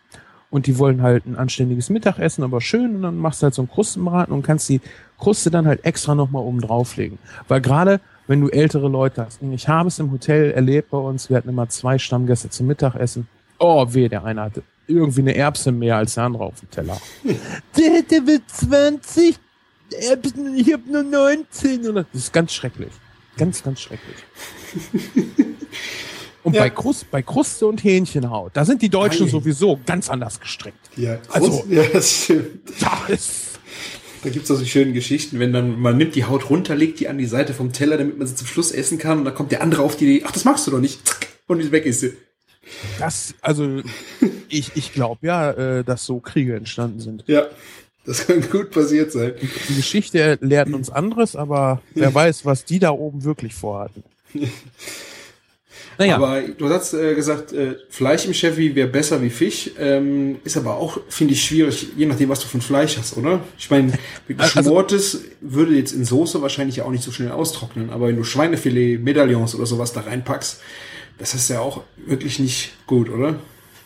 und die wollen halt ein anständiges Mittagessen, aber schön und dann machst du halt so einen Krustenbraten und kannst die Kruste dann halt extra nochmal oben drauflegen. Weil gerade wenn du ältere Leute hast, und ich habe es im Hotel erlebt bei uns, wir hatten immer zwei Stammgäste zum Mittagessen. Oh, weh, der eine hatte irgendwie eine Erbse mehr als der andere auf dem Teller. der, der wird 20, Erbsen, ich hab nur 19. Oder? Das ist ganz schrecklich. Ganz, ganz schrecklich. Und
Ja.
bei, Krust, bei Kruste und Hähnchenhaut, da sind die Deutschen
Ei.
sowieso ganz anders gestrickt.
Ja,
Also-
ja, das stimmt.
Da ist,
Da gibt's auch so schöne Geschichten, wenn dann man nimmt die Haut runter, legt die an die Seite vom Teller, damit man sie zum Schluss essen kann und dann kommt der andere auf die Idee, ach, das magst du doch nicht. Zack, und weg ist sie.
Das, also, ich, ich glaube ja, äh, dass so Kriege entstanden sind.
Ja, das kann gut passiert sein.
Die Geschichte lehrt uns anderes, aber wer weiß, was die da oben wirklich vorhatten. Naja,
Aber du hast äh, gesagt, äh, Fleisch im Chevy wäre besser wie Fisch. Ähm, ist aber auch, finde ich, schwierig, je nachdem, was du ein Fleisch hast, oder? Ich meine,
Also-
geschmortes würde jetzt in Soße wahrscheinlich auch nicht so schnell austrocknen. Aber wenn du Schweinefilet, Medaillons oder sowas da reinpackst, das ist ja auch wirklich nicht gut, oder?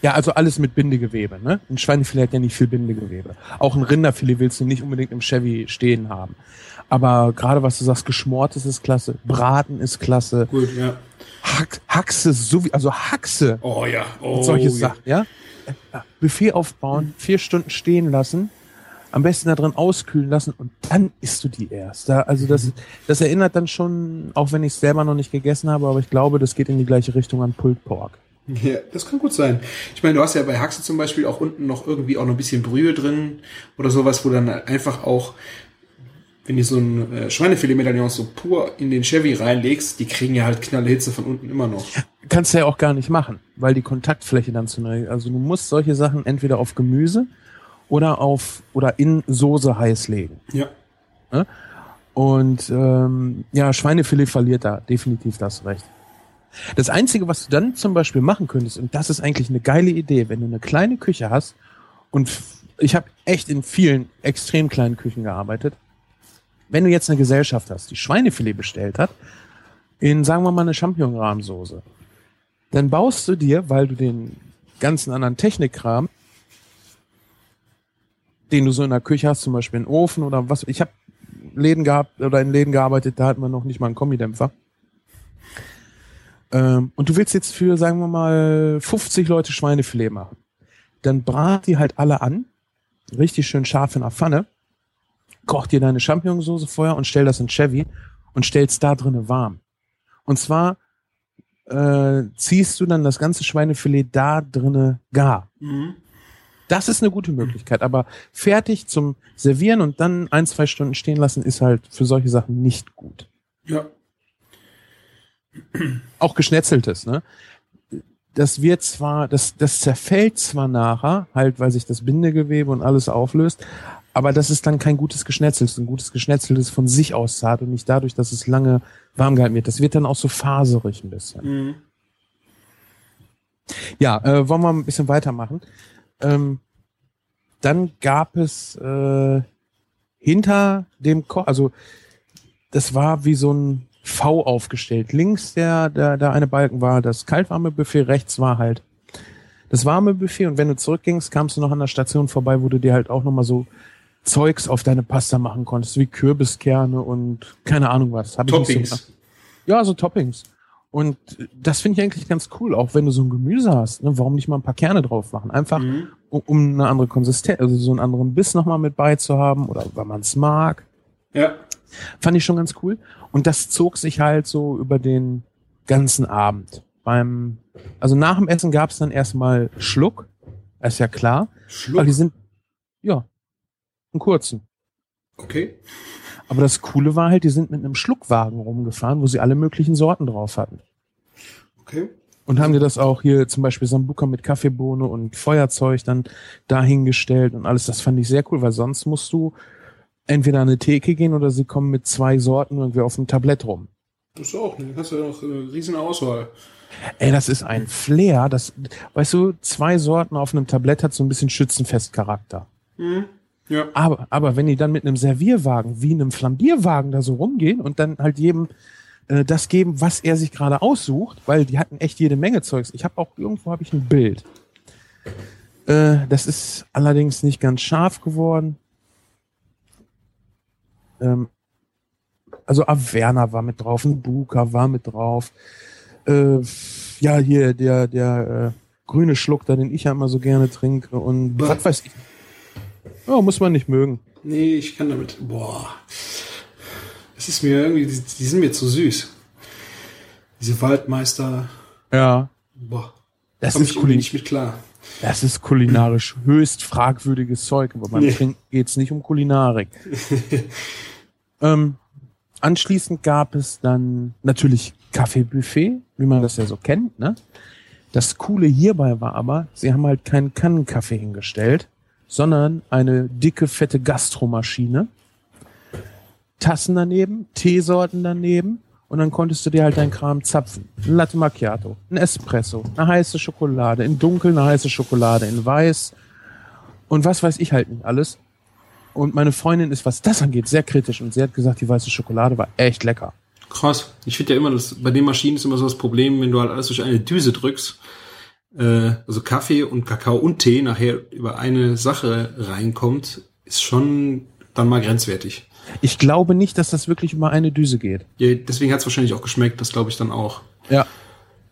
ja, also alles mit Bindegewebe, ne? Ein Schweinefilet hat ja nicht viel Bindegewebe. Auch ein Rinderfilet willst du nicht unbedingt im Chevy stehen haben. Aber gerade was du sagst, geschmortes ist klasse, Braten ist klasse,
Gut, ja.
Hack, Haxe, so wie, also Haxe,
Oh ja. Oh,
und solche
ja.
Sachen, ja? Äh, Buffet aufbauen, vier Stunden stehen lassen, am besten da drin auskühlen lassen und dann isst du die erst. Da, also das, das erinnert dann schon, auch wenn ich es selber noch nicht gegessen habe, aber ich glaube, das geht in die gleiche Richtung an Pulled Pork.
Ja, das kann gut sein. Ich meine, du hast ja bei Haxe zum Beispiel auch unten noch irgendwie auch noch ein bisschen Brühe drin oder sowas, wo dann einfach auch, wenn du so ein äh, Schweinefilet-Medaillon so pur in den Chevy reinlegst, die kriegen ja halt knalle Hitze von unten immer noch.
Kannst du ja auch gar nicht machen, weil die Kontaktfläche dann zu neu. Also du musst solche Sachen entweder auf Gemüse oder auf oder in Soße heiß legen.
Ja.
Und ähm, ja, Schweinefilet verliert da definitiv das Recht. Das Einzige, was du dann zum Beispiel machen könntest, und das ist eigentlich eine geile Idee, wenn du eine kleine Küche hast, und ich habe echt in vielen extrem kleinen Küchen gearbeitet, wenn du jetzt eine Gesellschaft hast, die Schweinefilet bestellt hat, in, sagen wir mal, eine Champignon-Rahmsoße, dann baust du dir, weil du den ganzen anderen Technikkram, den du so in der Küche hast, zum Beispiel einen Ofen oder was, ich habe Läden gehabt oder in Läden gearbeitet, da hat man noch nicht mal einen Kombidämpfer. Ähm, und du willst jetzt für, sagen wir mal, 50 Leute Schweinefilet machen. Dann brat die halt alle an, richtig schön scharf in der Pfanne, koch dir deine Champignonsauce vorher und stell das in Chevy und stell's da drinnen warm. Und zwar äh, ziehst du dann das ganze Schweinefilet da drinne gar.
Mhm.
Das ist eine gute Möglichkeit, aber fertig zum Servieren und dann ein, zwei Stunden stehen lassen, ist halt für solche Sachen nicht gut.
Ja.
Auch geschnetzeltes, ne? Das wird zwar, das, das zerfällt zwar nachher, halt, weil sich das Bindegewebe und alles auflöst, aber das ist dann kein gutes Geschnetzeltes. Ein gutes Geschnetzeltes von sich aus zart und nicht dadurch, dass es lange warm gehalten wird. Das wird dann auch so faserig ein bisschen.
Mhm.
Ja, äh, wollen wir ein bisschen weitermachen. Ähm, dann gab es äh, hinter dem Koch, also das war wie so ein V aufgestellt. Links der, der, der eine Balken war das kaltwarme Buffet, rechts war halt das warme Buffet und wenn du zurückgingst, kamst du noch an der Station vorbei, wo du dir halt auch nochmal so Zeugs auf deine Pasta machen konntest, wie Kürbiskerne und keine Ahnung was. Hab ich nicht so
Toppings.
gemacht. ja, so Toppings. Und das finde ich eigentlich ganz cool, auch wenn du so ein Gemüse hast. Ne? Warum nicht mal ein paar Kerne drauf machen? Einfach,
Mhm.
um, eine andere Konsistenz, also so einen anderen Biss nochmal mit beizuhaben oder weil man es mag.
Ja.
Fand ich schon ganz cool. Und das zog sich halt so über den ganzen Abend. Beim, also nach dem Essen gab es dann erstmal Schluck. Ist ja klar.
Schluck.
Aber die sind, ja, einen kurzen.
Okay.
Aber das Coole war halt, die sind mit einem Schluckwagen rumgefahren, wo sie alle möglichen Sorten drauf hatten.
Okay.
Und haben dir das auch hier zum Beispiel Sambuka mit Kaffeebohne und Feuerzeug dann dahingestellt und alles. Das fand ich sehr cool, weil sonst musst du entweder an eine Theke gehen oder sie kommen mit zwei Sorten irgendwie auf dem Tablett rum.
Das ist auch, ne? Hast du ja noch eine riesen Auswahl.
Ey, das ist ein Flair. Das, weißt du, zwei Sorten auf einem Tablett hat so ein bisschen Schützenfestcharakter.
Mhm. Ja.
Aber, aber wenn die dann mit einem Servierwagen, wie einem Flambierwagen da so rumgehen und dann halt jedem äh, das geben, was er sich gerade aussucht, weil die hatten echt jede Menge Zeugs. Ich habe auch irgendwo habe ich ein Bild. Äh, das ist allerdings nicht ganz scharf geworden. Ähm, also Averna war mit drauf, ein Buka war mit drauf. Äh, ja, hier der der äh, grüne Schluck, da den ich ja immer so gerne trinke und was weiß ich. Ja, muss man nicht mögen.
Nee, ich kann damit. Boah. Es ist mir irgendwie, die, die sind mir zu süß. Diese Waldmeister.
Ja,
Boah.
das
Komm
ist,
ich nicht mit klar.
das ist kulinarisch höchst fragwürdiges Zeug, aber beim
Nee.
Trinken geht's nicht um Kulinarik. ähm, anschließend gab es dann natürlich Kaffeebuffet, wie man das ja so kennt. Ne? Das Coole hierbei war aber, sie haben halt keinen Kannenkaffee hingestellt, sondern eine dicke, fette Gastromaschine. Tassen daneben, Teesorten daneben und dann konntest du dir halt deinen Kram zapfen. Ein Latte Macchiato, ein Espresso, eine heiße Schokolade, in dunkel eine heiße Schokolade, in weiß und was weiß ich halt nicht alles. Und meine Freundin ist, was das angeht, sehr kritisch und sie hat gesagt, die weiße Schokolade war echt lecker.
Krass. Ich finde ja immer, dass bei den Maschinen ist immer so das Problem, wenn du halt alles durch eine Düse drückst, äh, also Kaffee und Kakao und Tee nachher über eine Sache reinkommt, ist schon dann mal grenzwertig.
Ich glaube nicht, dass das wirklich über eine Düse geht.
Ja, deswegen hat es wahrscheinlich auch geschmeckt, das glaube ich dann auch.
Ja.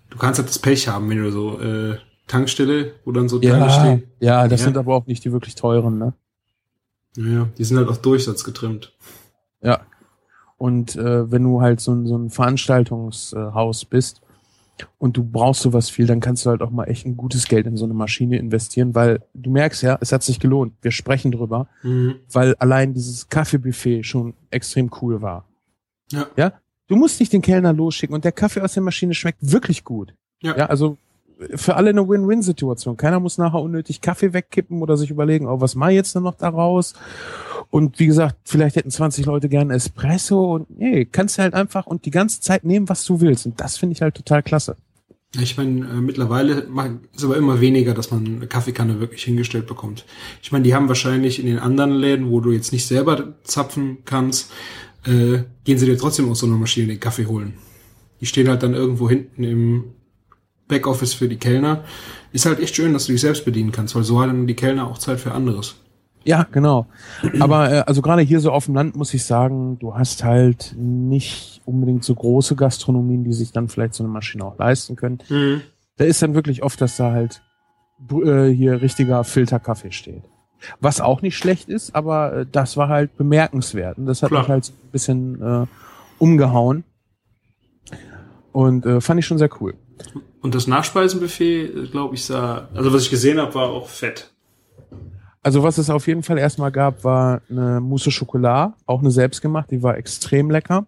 Du kannst halt das Pech haben, wenn du so äh, Tankstelle, wo dann so Teile
Ja,
stehen.
ja, das
Ja.
sind aber auch nicht die wirklich teuren, ne?
Ja, die sind halt auf Durchsatz getrimmt.
Ja. Und äh, wenn du halt so so ein Veranstaltungshaus bist und du brauchst sowas viel, dann kannst du halt auch mal echt ein gutes Geld in so eine Maschine investieren, weil du merkst ja, es hat sich gelohnt. Wir sprechen drüber,
Mhm.
weil allein dieses Kaffeebuffet schon extrem cool war.
Ja.
Ja. Du musst nicht den Kellner losschicken und der Kaffee aus der Maschine schmeckt wirklich gut.
Ja.
Ja, also für alle eine Win-Win-Situation. Keiner muss nachher unnötig Kaffee wegkippen oder sich überlegen, oh, was mache ich jetzt denn noch daraus? Und wie gesagt, vielleicht hätten 20 Leute gerne Espresso und nee, kannst du halt einfach und die ganze Zeit nehmen, was du willst. Und das finde ich halt total klasse.
Ich meine, äh, mittlerweile ist aber immer weniger, dass man eine Kaffeekanne wirklich hingestellt bekommt. Ich meine, die haben wahrscheinlich in den anderen Läden, wo du jetzt nicht selber zapfen kannst, äh, gehen sie dir trotzdem aus so einer Maschine den Kaffee holen. Die stehen halt dann irgendwo hinten im Backoffice für die Kellner. Ist halt echt schön, dass du dich selbst bedienen kannst, weil so haben die Kellner auch Zeit für anderes.
Ja, genau. Aber äh, also gerade hier so auf dem Land muss ich sagen, du hast halt nicht unbedingt so große Gastronomien, die sich dann vielleicht so eine Maschine auch leisten können. Da ist dann wirklich oft, dass da halt äh, hier richtiger Filterkaffee steht. Was auch nicht schlecht ist, aber äh, das war halt bemerkenswert. Und das hat
Klar.
mich halt so ein bisschen äh, umgehauen. Und äh, fand ich schon sehr cool.
Und das Nachspeisenbuffet, glaube ich, sah, also was ich gesehen habe, war auch fett.
Also was es auf jeden Fall erstmal gab, war eine Mousse Schokolade, auch eine selbstgemacht, die war extrem lecker.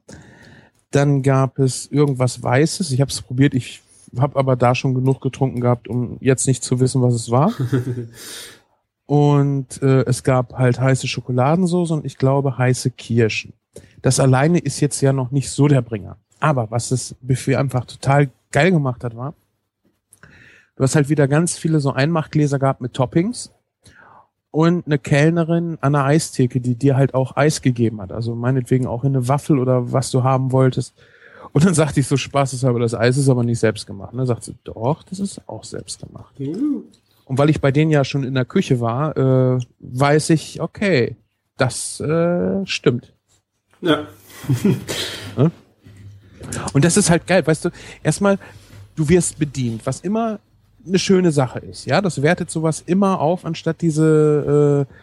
Dann gab es irgendwas Weißes. Ich habe es probiert, ich habe aber da schon genug getrunken gehabt, um jetzt nicht zu wissen, was es war. und äh, es gab halt heiße Schokoladensoße und ich glaube heiße Kirschen. Das alleine ist jetzt ja noch nicht so der Bringer. Aber was das Buffet einfach total geil gemacht hat, war, du hast halt wieder ganz viele so Einmachgläser gehabt mit Toppings und eine Kellnerin an der Eistheke, die dir halt auch Eis gegeben hat. Also meinetwegen auch in eine Waffel oder was du haben wolltest. Und dann sagte ich so spaßeshalber, das Eis ist aber nicht selbst gemacht. Und dann sagt sie, doch, das ist auch selbst gemacht. Und weil ich bei denen ja schon in der Küche war, äh, weiß ich, okay, das äh, stimmt.
Ja.
Und das ist halt geil, weißt du, erstmal, du wirst bedient, was immer eine schöne Sache ist. Ja, das wertet sowas immer auf, anstatt diese äh,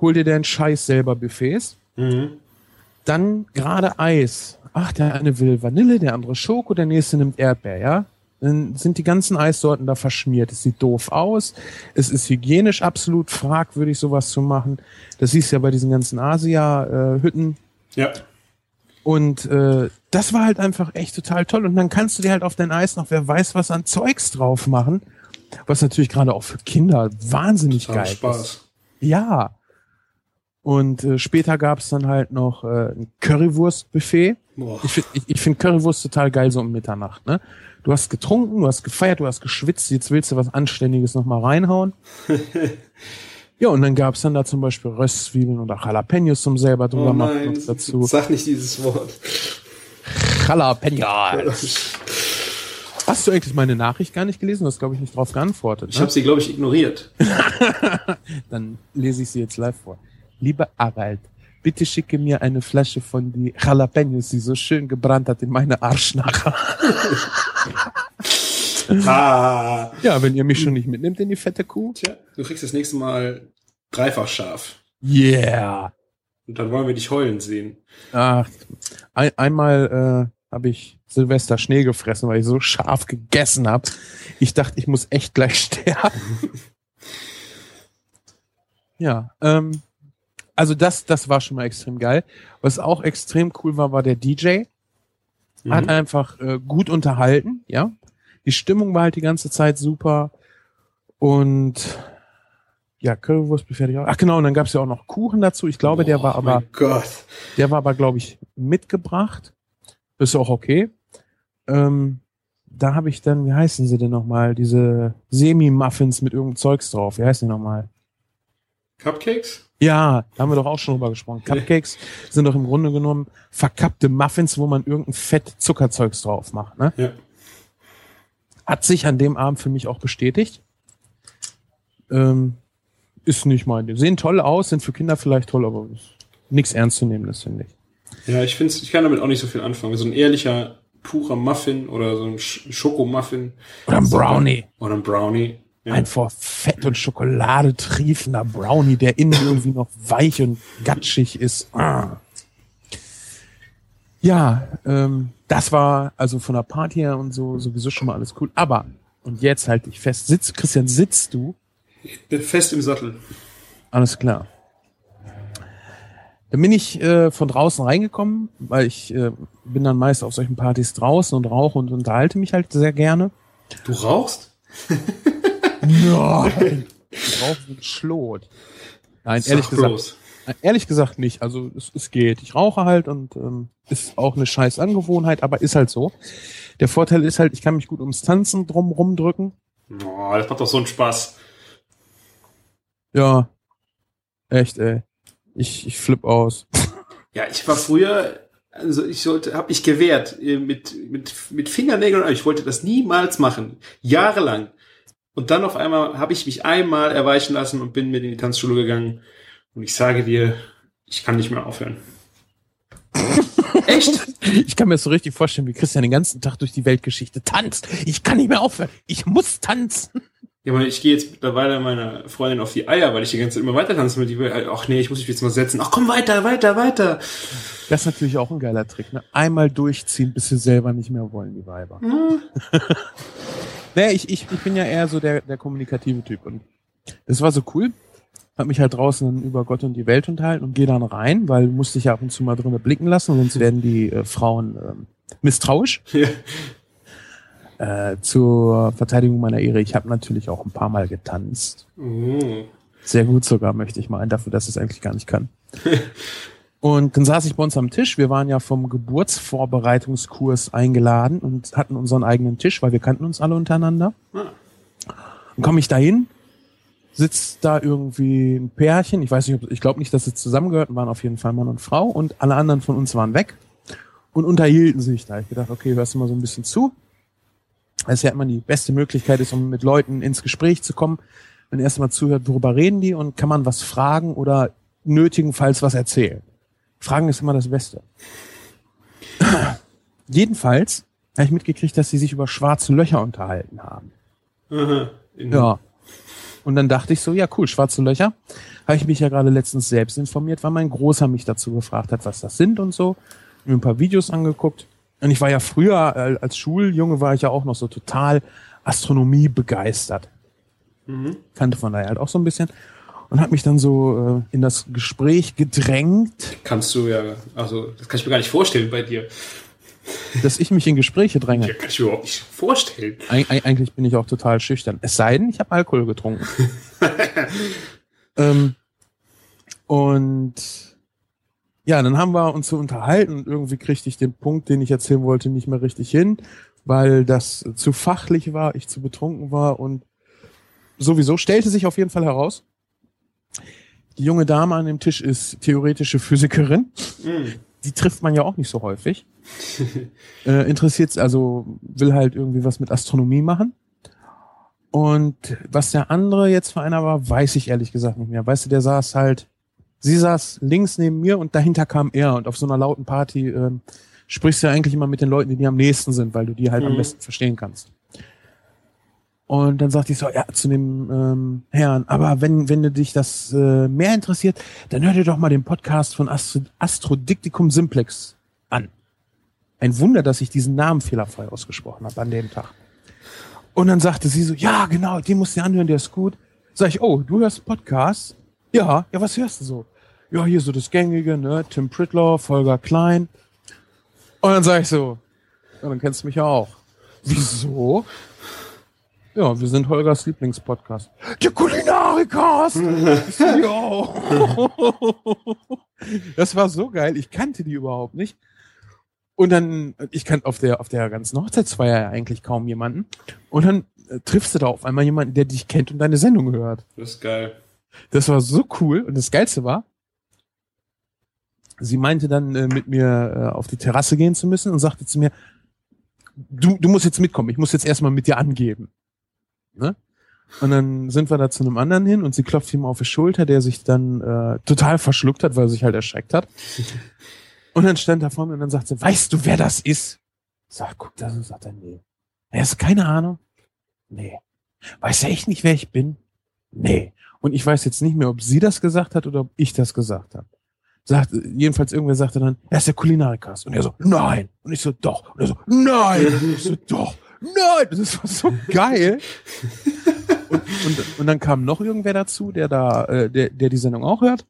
hol dir deinen Scheiß selber Buffets.
Mhm.
Dann gerade Eis. Ach, der eine will Vanille, der andere Schoko, der nächste nimmt Erdbeer, ja? Dann sind die ganzen Eissorten da verschmiert. Es sieht doof aus. Es ist hygienisch absolut fragwürdig, sowas zu machen. Das siehst du ja bei diesen ganzen Asia-Hütten.
Ja.
Und äh, das war halt einfach echt total toll. Und dann kannst du dir halt auf dein Eis noch, wer weiß, was an Zeugs drauf machen. Was natürlich gerade auch für Kinder wahnsinnig
Total
geil
Spaß.
ist. Ja. Und äh, später gab es dann halt noch äh, ein Currywurst-Buffet. Ich finde ich, ich find Currywurst total geil so um Mitternacht. Ne? Du hast getrunken, du hast gefeiert, du hast geschwitzt, jetzt willst du was Anständiges nochmal reinhauen. ja, und dann gab's dann da zum Beispiel Röstzwiebeln oder Jalapenos zum selber drüber
Oh
machen noch dazu.
sag nicht dieses Wort.
Jalapenos. Hast du eigentlich meine Nachricht gar nicht gelesen? Du hast, glaube ich, nicht drauf geantwortet.
Ich
Ne?
habe sie, glaube ich, ignoriert.
Dann lese ich sie jetzt live vor. Lieber Harald, bitte schicke mir eine Flasche von die Jalapenos, die so schön gebrannt hat in meine Arschnacher.
ah.
ja, wenn ihr mich schon nicht mitnimmt in die fette Kuh.
Tja, du kriegst das nächste Mal dreifach scharf.
Yeah.
Und dann wollen wir dich heulen sehen.
Ach, ein, einmal äh, habe ich Silvester Schnee gefressen, weil ich so scharf gegessen habe. Ich dachte, ich muss echt gleich sterben. ja, ähm, also das, das war schon mal extrem geil. Was auch extrem cool war, war der DJ. Hat
Mhm.
einfach äh, gut unterhalten, ja. Die Stimmung war halt die ganze Zeit super. Und ja, Currywurst befertigt auch. Ach genau, und dann gab's ja auch noch Kuchen dazu. Ich glaube, der
Oh
war aber,
Mein Gott.
der war aber, glaube ich, mitgebracht. Ist auch okay. Ähm, da habe ich dann, wie heißen sie denn nochmal? Diese Semi-Muffins mit irgendeinem Zeugs drauf. Wie heißen die nochmal?
Cupcakes?
Ja, da haben wir doch auch schon drüber gesprochen. Cupcakes sind doch im Grunde genommen verkappte Muffins, wo man irgendein Fett Zuckerzeugs drauf macht. Ne?
Ja.
Hat sich an dem Abend für mich auch bestätigt. Ähm, ist nicht mein. Sehen toll aus, sind für Kinder vielleicht toll, aber nichts Ernstzunehmendes, finde ich.
Ja, ich finde, ich kann damit auch nicht so viel anfangen. So ein ehrlicher, purer Muffin oder so ein Sch- Schokomuffin.
Oder ein Brownie.
Oder ein Brownie. Ja.
Ein vor Fett und Schokolade triefender Brownie, der innen irgendwie noch weich und gatschig ist. Ah. Ja, ähm, das war also von der Party her und so sowieso schon mal alles cool. Aber, und jetzt halte ich fest, sitzt, Christian, sitzt du?
Bin fest im Sattel.
Alles klar. Dann bin ich äh, von draußen reingekommen, weil ich äh, bin dann meist auf solchen Partys draußen und rauche und unterhalte mich halt sehr gerne.
Du rauchst?
Nein. Ich rauche wie ein Schlot. Nein, ehrlich
Sag
gesagt,
bloß.
Ehrlich gesagt nicht. Also es, es geht. Ich rauche halt und ähm, ist auch eine scheiß Angewohnheit, aber ist halt so. Der Vorteil ist halt, ich kann mich gut ums Tanzen drum rumdrücken.
Oh, das macht doch so einen Spaß.
Ja. Echt, ey. Ich, ich flipp aus.
Ja, ich war früher, also ich sollte, habe ich gewehrt äh, mit mit mit Fingernägeln. Ich wollte das niemals machen, jahrelang. Und dann auf einmal habe ich mich einmal erweichen lassen und bin mit in die Tanzschule gegangen. Und ich sage dir, ich kann nicht mehr aufhören. Echt?
Ich kann mir das so richtig vorstellen, wie Christian den ganzen Tag durch die Weltgeschichte tanzt. Ich kann nicht mehr aufhören. Ich muss tanzen.
Ja, aber ich gehe jetzt mittlerweile meiner Freundin auf die Eier, weil ich die ganze Zeit immer weiter tanzen will. Die will, halt, ach nee, ich muss mich jetzt mal setzen. Ach komm weiter, weiter, weiter.
Das ist natürlich auch ein geiler Trick. Ne? Einmal durchziehen, bis sie selber nicht mehr wollen, die Weiber.
Hm.
naja, ich, ich, ich bin ja eher so der, der kommunikative Typ. Und das war so cool. Hab mich halt draußen über Gott und die Welt unterhalten und gehe dann rein, weil musste ich ja ab und zu mal drinnen blicken lassen, sonst werden die äh, Frauen ähm, misstrauisch.
Ja.
Äh, zur Verteidigung meiner Ehre, ich habe natürlich auch ein paar Mal getanzt.
Oh.
Sehr gut sogar, möchte ich meinen, dafür, dass ich es eigentlich gar nicht kann. Und dann saß ich bei uns am Tisch. Wir waren ja vom Geburtsvorbereitungskurs eingeladen und hatten unseren eigenen Tisch, weil wir kannten uns alle untereinander.
Ah.
Dann komme ich da hin, sitzt da irgendwie ein Pärchen. Ich weiß nicht, ob, ich glaube nicht, dass sie zusammengehörten, waren auf jeden Fall Mann und Frau und alle anderen von uns waren weg und unterhielten sich da. Ich gedacht, okay, hörst du mal so ein bisschen zu. Das ist ja immer die beste Möglichkeit ist, um mit Leuten ins Gespräch zu kommen, wenn erst mal zuhört, worüber reden die und kann man was fragen oder nötigenfalls was erzählen. Fragen ist immer das Beste. Jedenfalls habe ich mitgekriegt, dass sie sich über schwarze Löcher unterhalten haben.
Aha.
Ja. Und dann dachte ich so, ja cool, schwarze Löcher. Habe ich mich ja gerade letztens selbst informiert, weil mein Großer mich dazu gefragt hat, was das sind und so. Mir ein paar Videos angeguckt. Und ich war ja früher, äh, als Schuljunge war ich ja auch noch so total Astronomie begeistert.
Mhm.
Kannte von daher halt auch so ein bisschen. Und habe mich dann so äh, in das Gespräch gedrängt,
Kannst du ja, also das kann ich mir gar nicht vorstellen bei dir.
Dass ich mich in Gespräche dränge.
Ja, kann ich mir überhaupt nicht vorstellen.
Eig eig- eigentlich bin ich auch total schüchtern. Es sei denn, ich habe Alkohol getrunken. ähm, und ja, dann haben wir uns so unterhalten und irgendwie kriegte ich den Punkt, den ich erzählen wollte, nicht mehr richtig hin, weil das zu fachlich war, ich zu betrunken war und sowieso stellte sich auf jeden Fall heraus, die junge Dame an dem Tisch ist theoretische Physikerin.
Mhm.
Die trifft man ja auch nicht so häufig. äh, interessiert also will halt irgendwie was mit Astronomie machen. Und was der andere jetzt für einer war, weiß ich ehrlich gesagt nicht mehr. Weißt du, der saß halt, sie saß links neben mir und dahinter kam er. Und auf so einer lauten Party ähm, sprichst du ja eigentlich immer mit den Leuten, die dir am nächsten sind, weil du die halt am
Mhm.
besten verstehen kannst. Und dann sagte ich so, ja, zu dem ähm, Herrn, aber wenn, wenn du dich das äh, mehr interessiert, dann hör dir doch mal den Podcast von Astro Astrodiktikum Simplex an. Ein Wunder, dass ich diesen Namen fehlerfrei ausgesprochen habe an dem Tag. Und dann sagte sie so, ja, genau, den musst du dir anhören, der ist gut. Sag ich, oh, du hörst Podcasts? Ja, ja, was hörst du so? Ja, hier so das Gängige, ne? Tim Pritlow, Volker Klein. Und dann sag ich so, ja, dann kennst du mich ja auch. Wieso? Ja, wir sind Holgers Lieblingspodcast. Der Kulinarikas! Ich so, ja. Das war so geil. Ich kannte die überhaupt nicht. Und dann, ich kannte auf der, auf der ganzen Hochzeitsfeier ja eigentlich kaum jemanden. Und dann äh, triffst du da auf einmal jemanden, der dich kennt und deine Sendung hört.
Das ist geil.
Das war so cool. Und das Geilste war, sie meinte dann, äh, mit mir äh, auf die Terrasse gehen zu müssen und sagte zu mir, du, du musst jetzt mitkommen, ich muss jetzt erstmal mit dir angeben. Ne? Und dann sind wir da zu einem anderen hin und sie klopft ihm auf die Schulter, der sich dann äh, total verschluckt hat, weil er sich halt erschreckt hat. Und dann stand er vor mir und dann sagt sie, weißt du, wer das ist? Ich sag, guck das und sagt er, nee. Er ist keine Ahnung. Nee. Weiß er echt nicht, wer ich bin? Nee. Und ich weiß jetzt nicht mehr, ob sie das gesagt hat oder ob ich das gesagt habe. Sagt, jedenfalls irgendwer sagte dann, er ist der Kulinarikas. Und er so, nein. Und ich so, doch. Und er so, nein. Und ich so, doch. Nein. Das war so geil. Und, und, und dann kam noch irgendwer dazu, der da, äh, der, der die Sendung auch hört.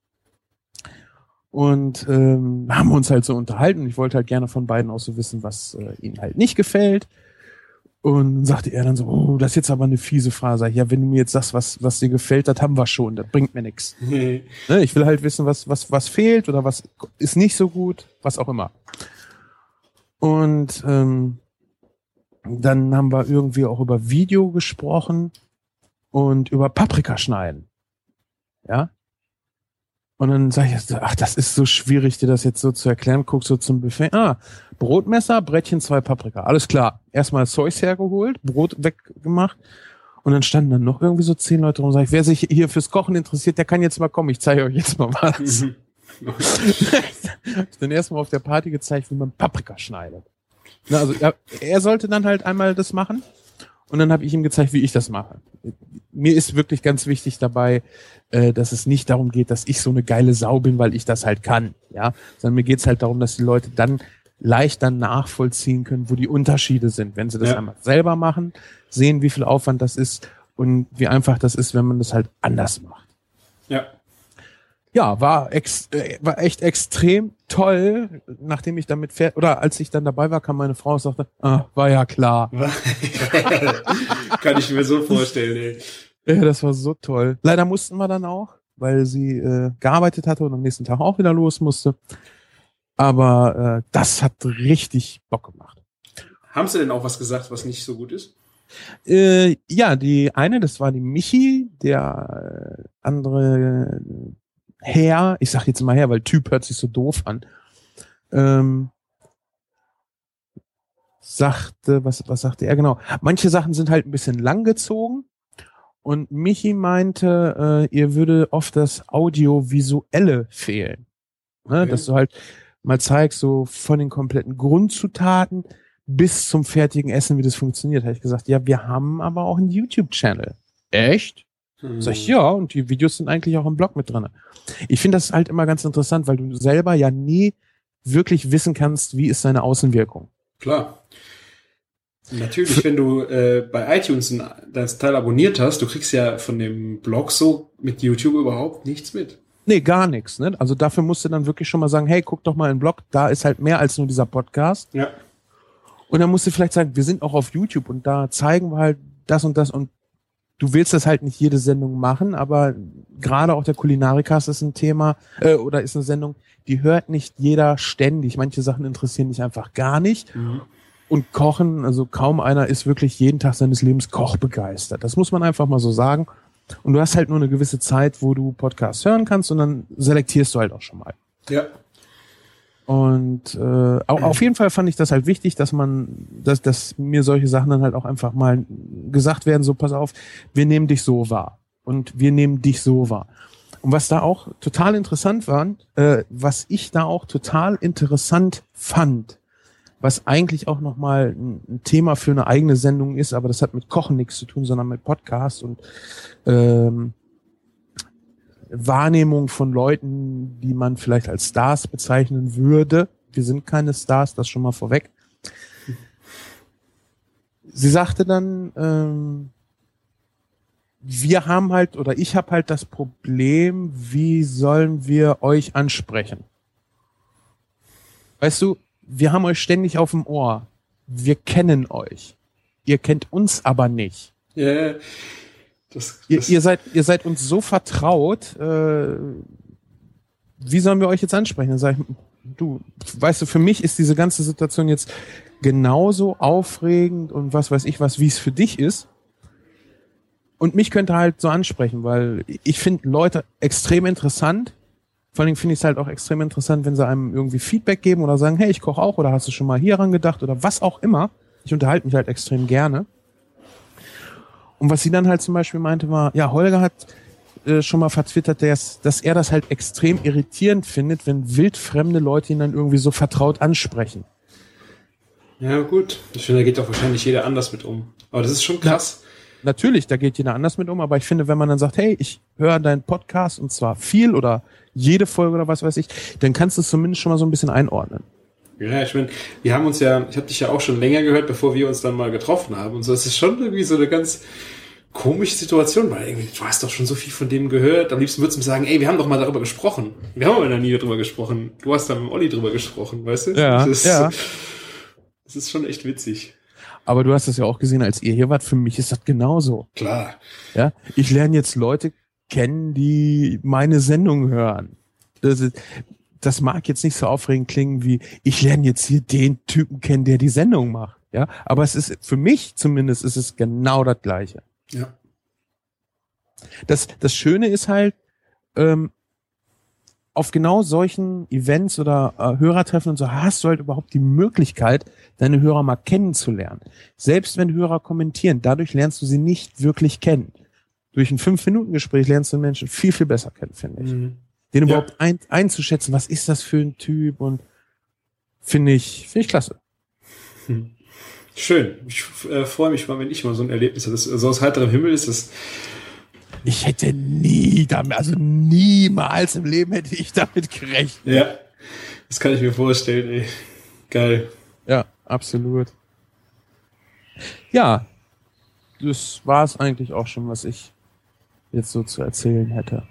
Und ähm, haben uns halt so unterhalten. Ich wollte halt gerne von beiden auch so wissen, was äh, ihnen halt nicht gefällt. Und dann sagte er dann so, oh, das ist jetzt aber eine fiese ich, ja, wenn du mir jetzt sagst, was, was dir gefällt, das haben wir schon, das bringt mir nichts.
Nee.
Ne? Ich will halt wissen, was, was, was fehlt oder was ist nicht so gut, was auch immer. Und ähm, dann haben wir irgendwie auch über Video gesprochen und über Paprika schneiden. Ja. Und dann sage ich, ach, das ist so schwierig, dir das jetzt so zu erklären. Guck so zum Buffet. Ah, Brotmesser, Brettchen, zwei Paprika. Alles klar. Erstmal Zeus hergeholt, Brot weggemacht. Und dann standen dann noch irgendwie so zehn Leute rum. Sag ich, wer sich hier fürs Kochen interessiert, der kann jetzt mal kommen. Ich zeige euch jetzt mal was. Ich dann erstmal auf der Party gezeigt, wie man Paprika schneidet. Na, also er, er sollte dann halt einmal das machen und dann habe ich ihm gezeigt, wie ich das mache. mir ist wirklich ganz wichtig dabei, äh, dass es nicht darum geht, dass ich so eine geile Sau bin, weil ich das halt kann, ja, sondern mir geht's halt darum, dass die Leute dann leichter nachvollziehen können, wo die Unterschiede sind, wenn sie das
Ja.
einmal selber machen, sehen, wie viel Aufwand das ist und wie einfach das ist, wenn man das halt anders macht.
Ja.
Ja, war, ex, äh, war echt extrem toll, nachdem ich damit fährt, oder als ich dann dabei war, kam meine Frau und sagte, ah, war ja klar.
Kann ich mir so vorstellen, ey.
Ja, das war so toll. Leider mussten wir dann auch, weil sie äh, gearbeitet hatte und am nächsten Tag auch wieder los musste. Aber äh, das hat richtig Bock gemacht.
Haben sie denn auch was gesagt, was nicht so gut ist?
Äh, ja, die eine, das war die Michi, der äh, andere Herr, ich sag jetzt mal Herr, weil Typ hört sich so doof an, ähm, sagte, was, was sagte er genau? Manche Sachen sind halt ein bisschen langgezogen und Michi meinte, äh, ihr würde oft das Audiovisuelle fehlen. Ne?
Okay.
Dass du halt mal zeigst, so von den kompletten Grundzutaten bis zum fertigen Essen, wie das funktioniert. Habe ich gesagt, ja, wir haben aber auch einen YouTube-Channel. Echt?
Hm.
Sag ich, ja, und die Videos sind eigentlich auch im Blog mit drin. Ich finde das halt immer ganz interessant, weil du selber ja nie wirklich wissen kannst, wie ist seine Außenwirkung.
Klar. Natürlich, wenn du äh, bei iTunes ein, das Teil abonniert hast, du kriegst ja von dem Blog so mit YouTube überhaupt nichts mit.
Nee, gar nichts. Ne? Also dafür musst du dann wirklich schon mal sagen, hey, guck doch mal in den Blog, da ist halt mehr als nur dieser Podcast.
Ja.
Und dann musst du vielleicht sagen, wir sind auch auf YouTube und da zeigen wir halt das und das und du willst das halt nicht jede Sendung machen, aber gerade auch der Kulinarikast ist ein Thema äh, oder ist eine Sendung, die hört nicht jeder ständig. Manche Sachen interessieren dich einfach gar nicht.
Mhm.
Und Kochen, also kaum einer ist wirklich jeden Tag seines Lebens kochbegeistert. Das muss man einfach mal so sagen. Und du hast halt nur eine gewisse Zeit, wo du Podcasts hören kannst und dann selektierst du halt auch schon mal.
Ja.
Und äh, au- auf jeden Fall fand ich das halt wichtig, dass man, dass, dass mir solche Sachen dann halt auch einfach mal gesagt werden, so pass auf, wir nehmen dich so wahr. Und wir nehmen dich so wahr. Und was da auch total interessant war, äh, was ich da auch total interessant fand, was eigentlich auch nochmal ein Thema für eine eigene Sendung ist, aber das hat mit Kochen nichts zu tun, sondern mit Podcast und ähm, Wahrnehmung von Leuten, die man vielleicht als Stars bezeichnen würde. Wir sind keine Stars, das schon mal vorweg. Sie sagte dann, ähm, wir haben halt oder ich habe halt das Problem, wie sollen wir euch ansprechen? Weißt du, wir haben euch ständig auf dem Ohr. Wir kennen euch. Ihr kennt uns aber nicht.
Ja. Das,
Ihr,
das,
ihr seid, ihr seid uns so vertraut. Äh, wie sollen wir euch jetzt ansprechen? Dann sag ich, du, weißt du, für mich ist diese ganze Situation jetzt genauso aufregend und was weiß ich was, wie es für dich ist. Und mich könnte halt so ansprechen, weil ich finde Leute extrem interessant. Vor allem finde ich es halt auch extrem interessant, wenn sie einem irgendwie Feedback geben oder sagen, hey, ich koche auch oder hast du schon mal hieran gedacht oder was auch immer. Ich unterhalte mich halt extrem gerne. Und was sie dann halt zum Beispiel meinte, war, ja, Holger hat äh, schon mal verzwittert, dass, dass er das halt extrem irritierend findet, wenn wildfremde Leute ihn dann irgendwie so vertraut ansprechen.
ja, gut. Ich finde, da geht doch wahrscheinlich jeder anders mit um. Aber das ist schon krass.
Natürlich, da geht jeder anders mit um, aber ich finde, wenn man dann sagt, hey, ich höre deinen Podcast und zwar viel oder jede Folge oder was weiß ich, dann kannst du es zumindest schon mal so ein bisschen einordnen.
Ja, ich meine, wir haben uns ja, ich habe dich ja auch schon länger gehört, bevor wir uns dann mal getroffen haben und so. Es ist schon irgendwie so eine ganz komische Situation, weil irgendwie, du hast doch schon so viel von dem gehört. Am liebsten würdest du mir sagen, ey, wir haben doch mal darüber gesprochen. Wir haben aber noch nie darüber gesprochen. Du hast da mit Olli drüber gesprochen, weißt du?
Ja,
das ist,
ja.
Das ist schon echt witzig.
Aber du hast das ja auch gesehen, als ihr hier wart. Für mich ist das genauso.
Klar.
Ja, ich lerne jetzt Leute kennen, die meine Sendung hören. Das, ist, das mag jetzt nicht so aufregend klingen wie, ich lerne jetzt hier den Typen kennen, der die Sendung macht. Ja, aber es ist, für mich zumindest, ist es genau das Gleiche.
Ja.
Das, das Schöne ist halt, ähm, auf genau solchen Events oder äh, Hörertreffen und so hast du halt überhaupt die Möglichkeit, deine Hörer mal kennenzulernen. Selbst wenn Hörer kommentieren, dadurch lernst du sie nicht wirklich kennen. Durch ein Fünf-Minuten-Gespräch lernst du Menschen viel, viel besser kennen, finde ich.
Mhm.
Den
Ja.
überhaupt ein, einzuschätzen, was ist das für ein Typ und finde ich, finde ich klasse.
Schön. Ich äh, freue mich mal, wenn ich mal so ein Erlebnis habe. So aus heiterem Himmel ist das
Ich hätte nie damit, also niemals im Leben hätte ich damit gerechnet.
Ja, das kann ich mir vorstellen, ey. Geil.
Ja, absolut. Ja, das war es eigentlich auch schon, was ich jetzt so zu erzählen hätte.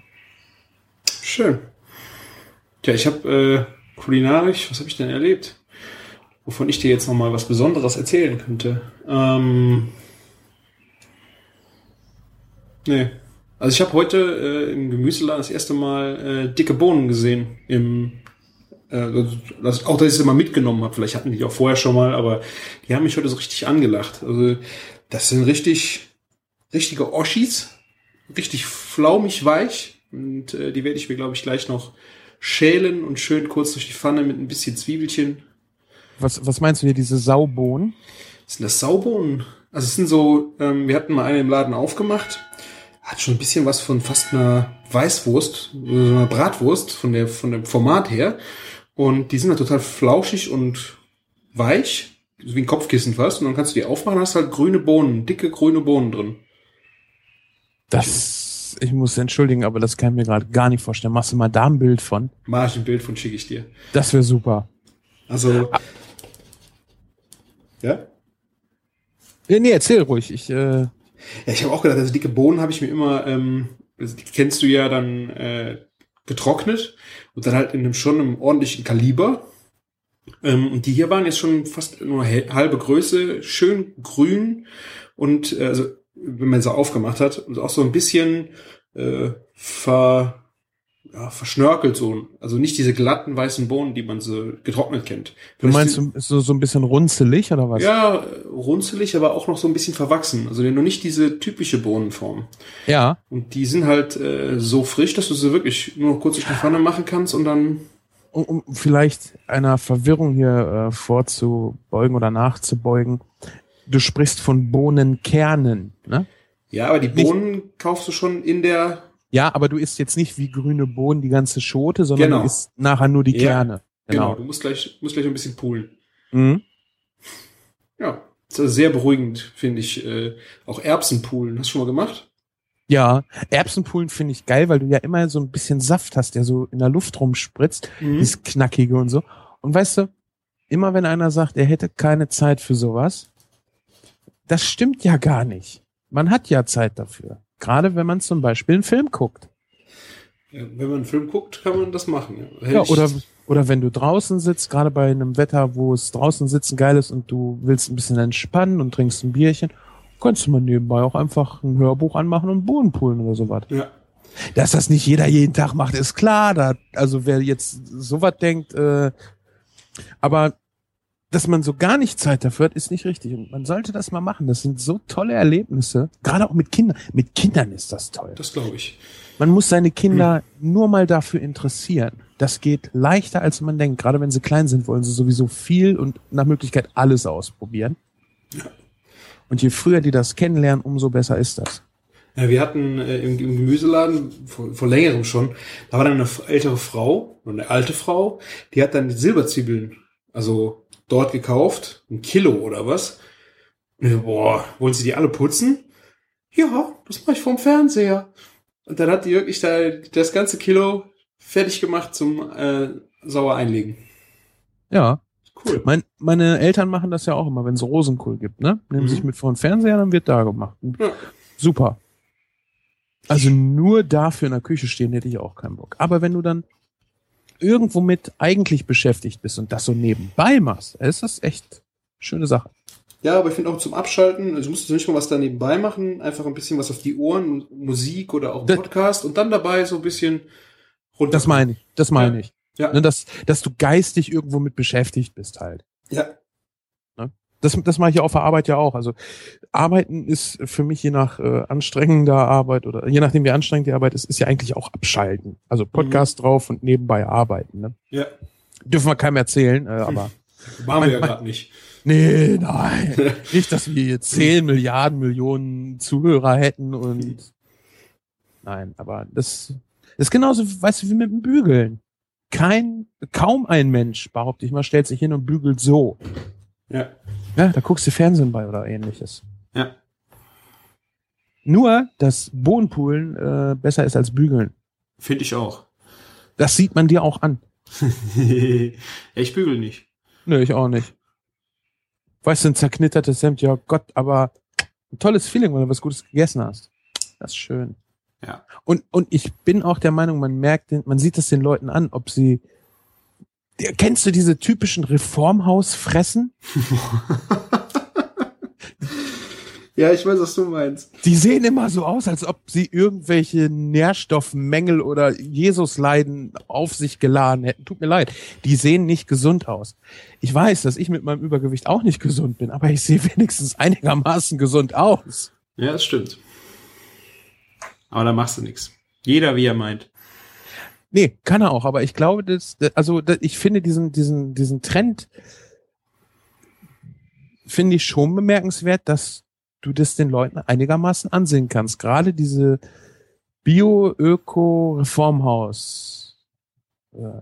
Schön. Tja, ich habe äh, kulinarisch, was habe ich denn erlebt? Wovon ich dir jetzt noch mal was Besonderes erzählen könnte. Ähm, nee. Also ich habe heute äh, im Gemüseladen das erste Mal äh, dicke Bohnen gesehen. Im, äh, das, auch, dass ich sie mal mitgenommen habe. Vielleicht hatten die auch vorher schon mal, aber die haben mich heute so richtig angelacht. Also das sind richtig, richtige Oschis. Richtig flaumig weich. Und äh, die werde ich mir, glaube ich, gleich noch schälen und schön kurz durch die Pfanne mit ein bisschen Zwiebelchen.
Was, was meinst du hier, diese Saubohnen?
Sind das Saubohnen? Also es sind so, ähm, wir hatten mal eine im Laden aufgemacht. Hat schon ein bisschen was von fast einer Weißwurst, so einer Bratwurst von der, von dem Format her. Und die sind halt total flauschig und weich, so wie ein Kopfkissen fast. Und dann kannst du die aufmachen, hast halt grüne Bohnen, dicke grüne Bohnen drin.
Das, ich muss entschuldigen, aber das kann ich mir gerade gar nicht vorstellen. Machst du mal da ein Bild von?
Mach ich ein Bild von, schicke ich dir.
Das wäre super.
Also, ja?
Nee, nee, erzähl ruhig. Ich, äh,
Ja, ich habe auch gedacht, also dicke Bohnen habe ich mir immer, ähm, also die kennst du ja dann äh, getrocknet und dann halt in einem schon einem ordentlichen Kaliber. Ähm, und die hier waren jetzt schon fast nur halbe Größe, schön grün und äh, also wenn man sie aufgemacht hat und auch so ein bisschen äh, ver, ja, verschnörkelt so. Also nicht diese glatten weißen Bohnen, die man so getrocknet kennt.
du meinst
Vielleicht
so, so, so ein bisschen runzelig oder was?
ja, runzelig, aber auch noch so ein bisschen verwachsen. Also nur nicht diese typische Bohnenform.
Ja.
Und die sind halt äh, so frisch, dass du sie wirklich nur noch kurz durch die Pfanne machen kannst und dann.
Um, um vielleicht einer Verwirrung hier äh, vorzubeugen oder nachzubeugen. Du sprichst von Bohnenkernen, ne?
Ja, aber die
Nicht-
Bohnen kaufst du schon in der.
Ja, aber du isst jetzt nicht wie grüne Bohnen die ganze Schote, sondern
Genau.
du isst nachher nur die
Ja,
Kerne.
Genau. du musst gleich, musst gleich ein bisschen poolen.
Mhm.
Ja. Das ist also sehr beruhigend, finde ich. Äh, auch Erbsenpoolen. Hast du schon mal gemacht?
Ja, Erbsenpullen finde ich geil, weil du ja immer so ein bisschen Saft hast, der so in der Luft rumspritzt,
Mhm.
dieses Knackige und so. Und weißt du, immer wenn einer sagt, er hätte keine Zeit für sowas, das stimmt ja gar nicht. Man hat ja Zeit dafür. Gerade wenn man zum Beispiel einen Film guckt.
Ja, wenn man einen Film guckt, kann man das machen. Ja,
Ja, oder, oder wenn du draußen sitzt, gerade bei einem Wetter, wo es draußen sitzen geil ist und du willst ein bisschen entspannen und trinkst ein Bierchen, kannst du mal nebenbei auch einfach ein Hörbuch anmachen und Bohnen poolen oder sowas.
Ja.
Dass das nicht jeder jeden Tag macht, ist klar. Da, also wer jetzt sowas denkt, äh, aber dass man so gar nicht Zeit dafür hat, ist nicht richtig. Und man sollte das mal machen. Das sind so tolle Erlebnisse. Gerade auch mit Kindern. Mit Kindern ist das toll.
Das glaube ich.
Man muss seine Kinder nur mal dafür interessieren. Das geht leichter, als man denkt. Gerade wenn sie klein sind, wollen sie sowieso viel und nach Möglichkeit alles ausprobieren. Und je früher die das kennenlernen, umso besser ist das.
Ja, wir hatten äh, im, im Gemüseladen vor, vor längerem schon, da war dann eine ältere Frau, eine alte Frau, die hat dann Silberzwiebeln, also dort gekauft, ein Kilo oder was. Boah, wollen Sie die alle putzen? Ja, das mache ich vom Fernseher. Und dann hat die wirklich da das ganze Kilo fertig gemacht zum äh, sauer einlegen.
Ja.
Cool.
Mein, meine Eltern machen das ja auch immer, wenn es Rosenkohl gibt, ne? Nehmen
Mhm.
sich mit vor den Fernseher, dann wird da gemacht.
Ja.
Super. Also nur dafür in der Küche stehen hätte ich auch keinen Bock. Aber wenn du dann irgendwo mit eigentlich beschäftigt bist und das so nebenbei machst, ist das echt schöne Sache.
Ja, aber ich finde auch zum Abschalten, also musst du nicht mal was da nebenbei machen, einfach ein bisschen was auf die Ohren, Musik oder auch Podcast und dann dabei so ein bisschen runter.
Das meine ich, das meine ich.
Ja.
Ne, dass, dass du geistig irgendwo mit beschäftigt bist halt.
Ja,
Das, das mache ich ja auf der Arbeit ja auch. Also Arbeiten ist für mich je nach äh, anstrengender Arbeit oder je nachdem wie anstrengend die Arbeit ist, ist ja eigentlich auch abschalten. Also Podcast drauf und nebenbei arbeiten. Ne?
ja.
Dürfen wir keinem erzählen, äh, aber
Machen wir ja gerade nicht.
nee, nein. Nicht, dass wir jetzt 10 Milliarden Millionen Zuhörer hätten und nein, aber das ist genauso, weißt du, wie mit dem Bügeln. Kein, kaum ein Mensch, behaupte ich mal, stellt sich hin und bügelt so.
Ja.
Ja, da guckst du Fernsehen bei oder ähnliches.
Ja.
Nur, dass Bohnenpoolen äh, besser ist als Bügeln.
Finde ich auch.
Das sieht man dir auch an.
ich bügel nicht.
Nö, ich auch nicht. Weißt du, ein zerknittertes Hemd, ja Gott, aber ein tolles Feeling, wenn du was Gutes gegessen hast. Das ist schön.
Ja.
Und, und ich bin auch der Meinung, man merkt, den, man sieht es den Leuten an, ob sie. Kennst du diese typischen Reformhausfressen?
ja, ich weiß, was du meinst.
Die sehen immer so aus, als ob sie irgendwelche Nährstoffmängel oder Jesusleiden auf sich geladen hätten. Tut mir leid. Die sehen nicht gesund aus. Ich weiß, dass ich mit meinem Übergewicht auch nicht gesund bin, aber ich sehe wenigstens einigermaßen gesund aus.
Ja, das stimmt. Aber da machst du nichts. Jeder, wie er meint.
Nee, kann er auch, aber ich glaube, dass, also ich finde diesen, diesen, diesen Trend finde ich schon bemerkenswert, dass du das den Leuten einigermaßen ansehen kannst. Gerade diese Bio-Öko-Reformhaus, äh,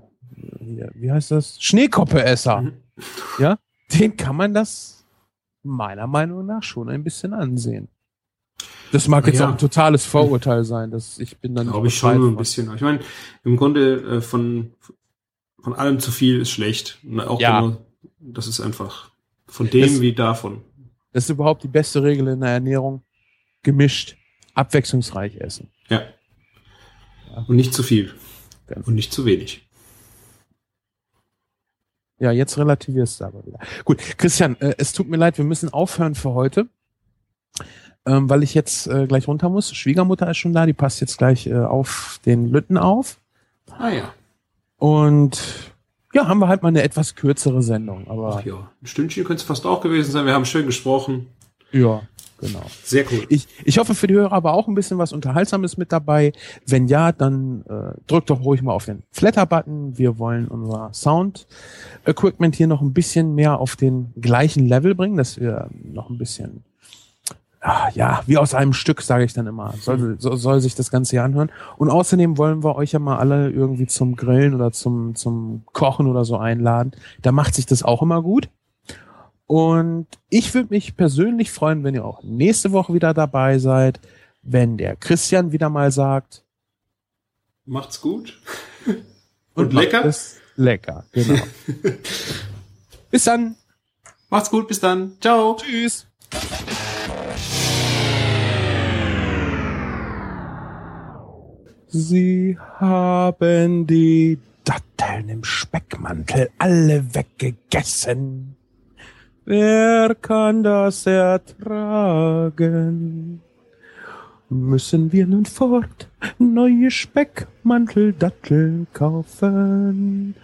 wie heißt das? Schneekoppeesser. Mhm. Ja, den kann man das meiner Meinung nach schon ein bisschen ansehen. Das mag jetzt ja. auch ein totales Vorurteil sein, dass ich bin dann.
Glaube ich schon nur ein bisschen. Ich meine, im Grunde äh, von von allem zu viel ist schlecht. Auch ja. Nur, das ist einfach von dem das, wie davon.
Das ist überhaupt die beste Regel in der Ernährung. Gemischt, abwechslungsreich essen.
Ja. ja. Und nicht zu viel. Genau. Und nicht zu wenig.
Ja, jetzt relativierst du aber wieder. Gut, Christian, äh, es tut mir leid, wir müssen aufhören für heute ähm, weil ich jetzt äh, gleich runter muss. Schwiegermutter ist schon da, die passt jetzt gleich äh, auf den Lütten auf.
Ah ja.
Und ja, haben wir halt mal eine etwas kürzere Sendung. Aber
Ach ja, ein Stündchen könnte es fast auch gewesen sein. Wir haben schön gesprochen.
Ja, genau.
Sehr cool.
Ich, ich hoffe für die Hörer aber auch ein bisschen was Unterhaltsames mit dabei. Wenn ja, dann äh, drückt doch ruhig mal auf den Flatter-Button. Wir wollen unser Sound-Equipment hier noch ein bisschen mehr auf den gleichen Level bringen, dass wir noch ein bisschen Ah, ja, wie aus einem Stück, sage ich dann immer. Soll, soll, soll sich das Ganze hier anhören. Und außerdem wollen wir euch ja mal alle irgendwie zum Grillen oder zum, zum Kochen oder so einladen. Da macht sich das auch immer gut. Und ich würde mich persönlich freuen, wenn ihr auch nächste Woche wieder dabei seid, wenn der Christian wieder mal sagt.
Macht's gut.
Und, und lecker? lecker, genau. bis dann.
Macht's gut, bis dann. Ciao.
Tschüss. Sie haben die Datteln im Speckmantel alle weggegessen. Wer kann das ertragen? Müssen wir nun fort neue Speckmanteldatteln kaufen?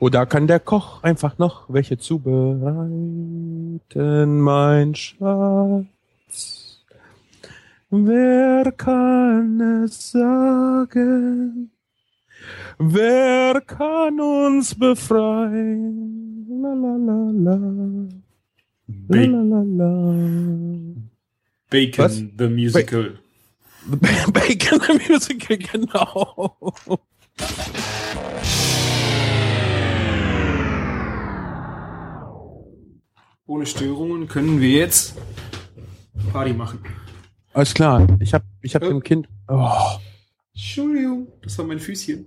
Oder kann der Koch einfach noch welche zubereiten, mein Schatz? Wer kann es sagen? Wer kann uns befreien? La la la la.
Ba la la la. Bacon Was? the Musical.
Ba Bacon the Musical, genau.
Ohne Störungen können wir jetzt Party machen.
Alles klar. Ich hab, ich hab äh. dem Kind. Oh.
Entschuldigung, das war mein Füßchen.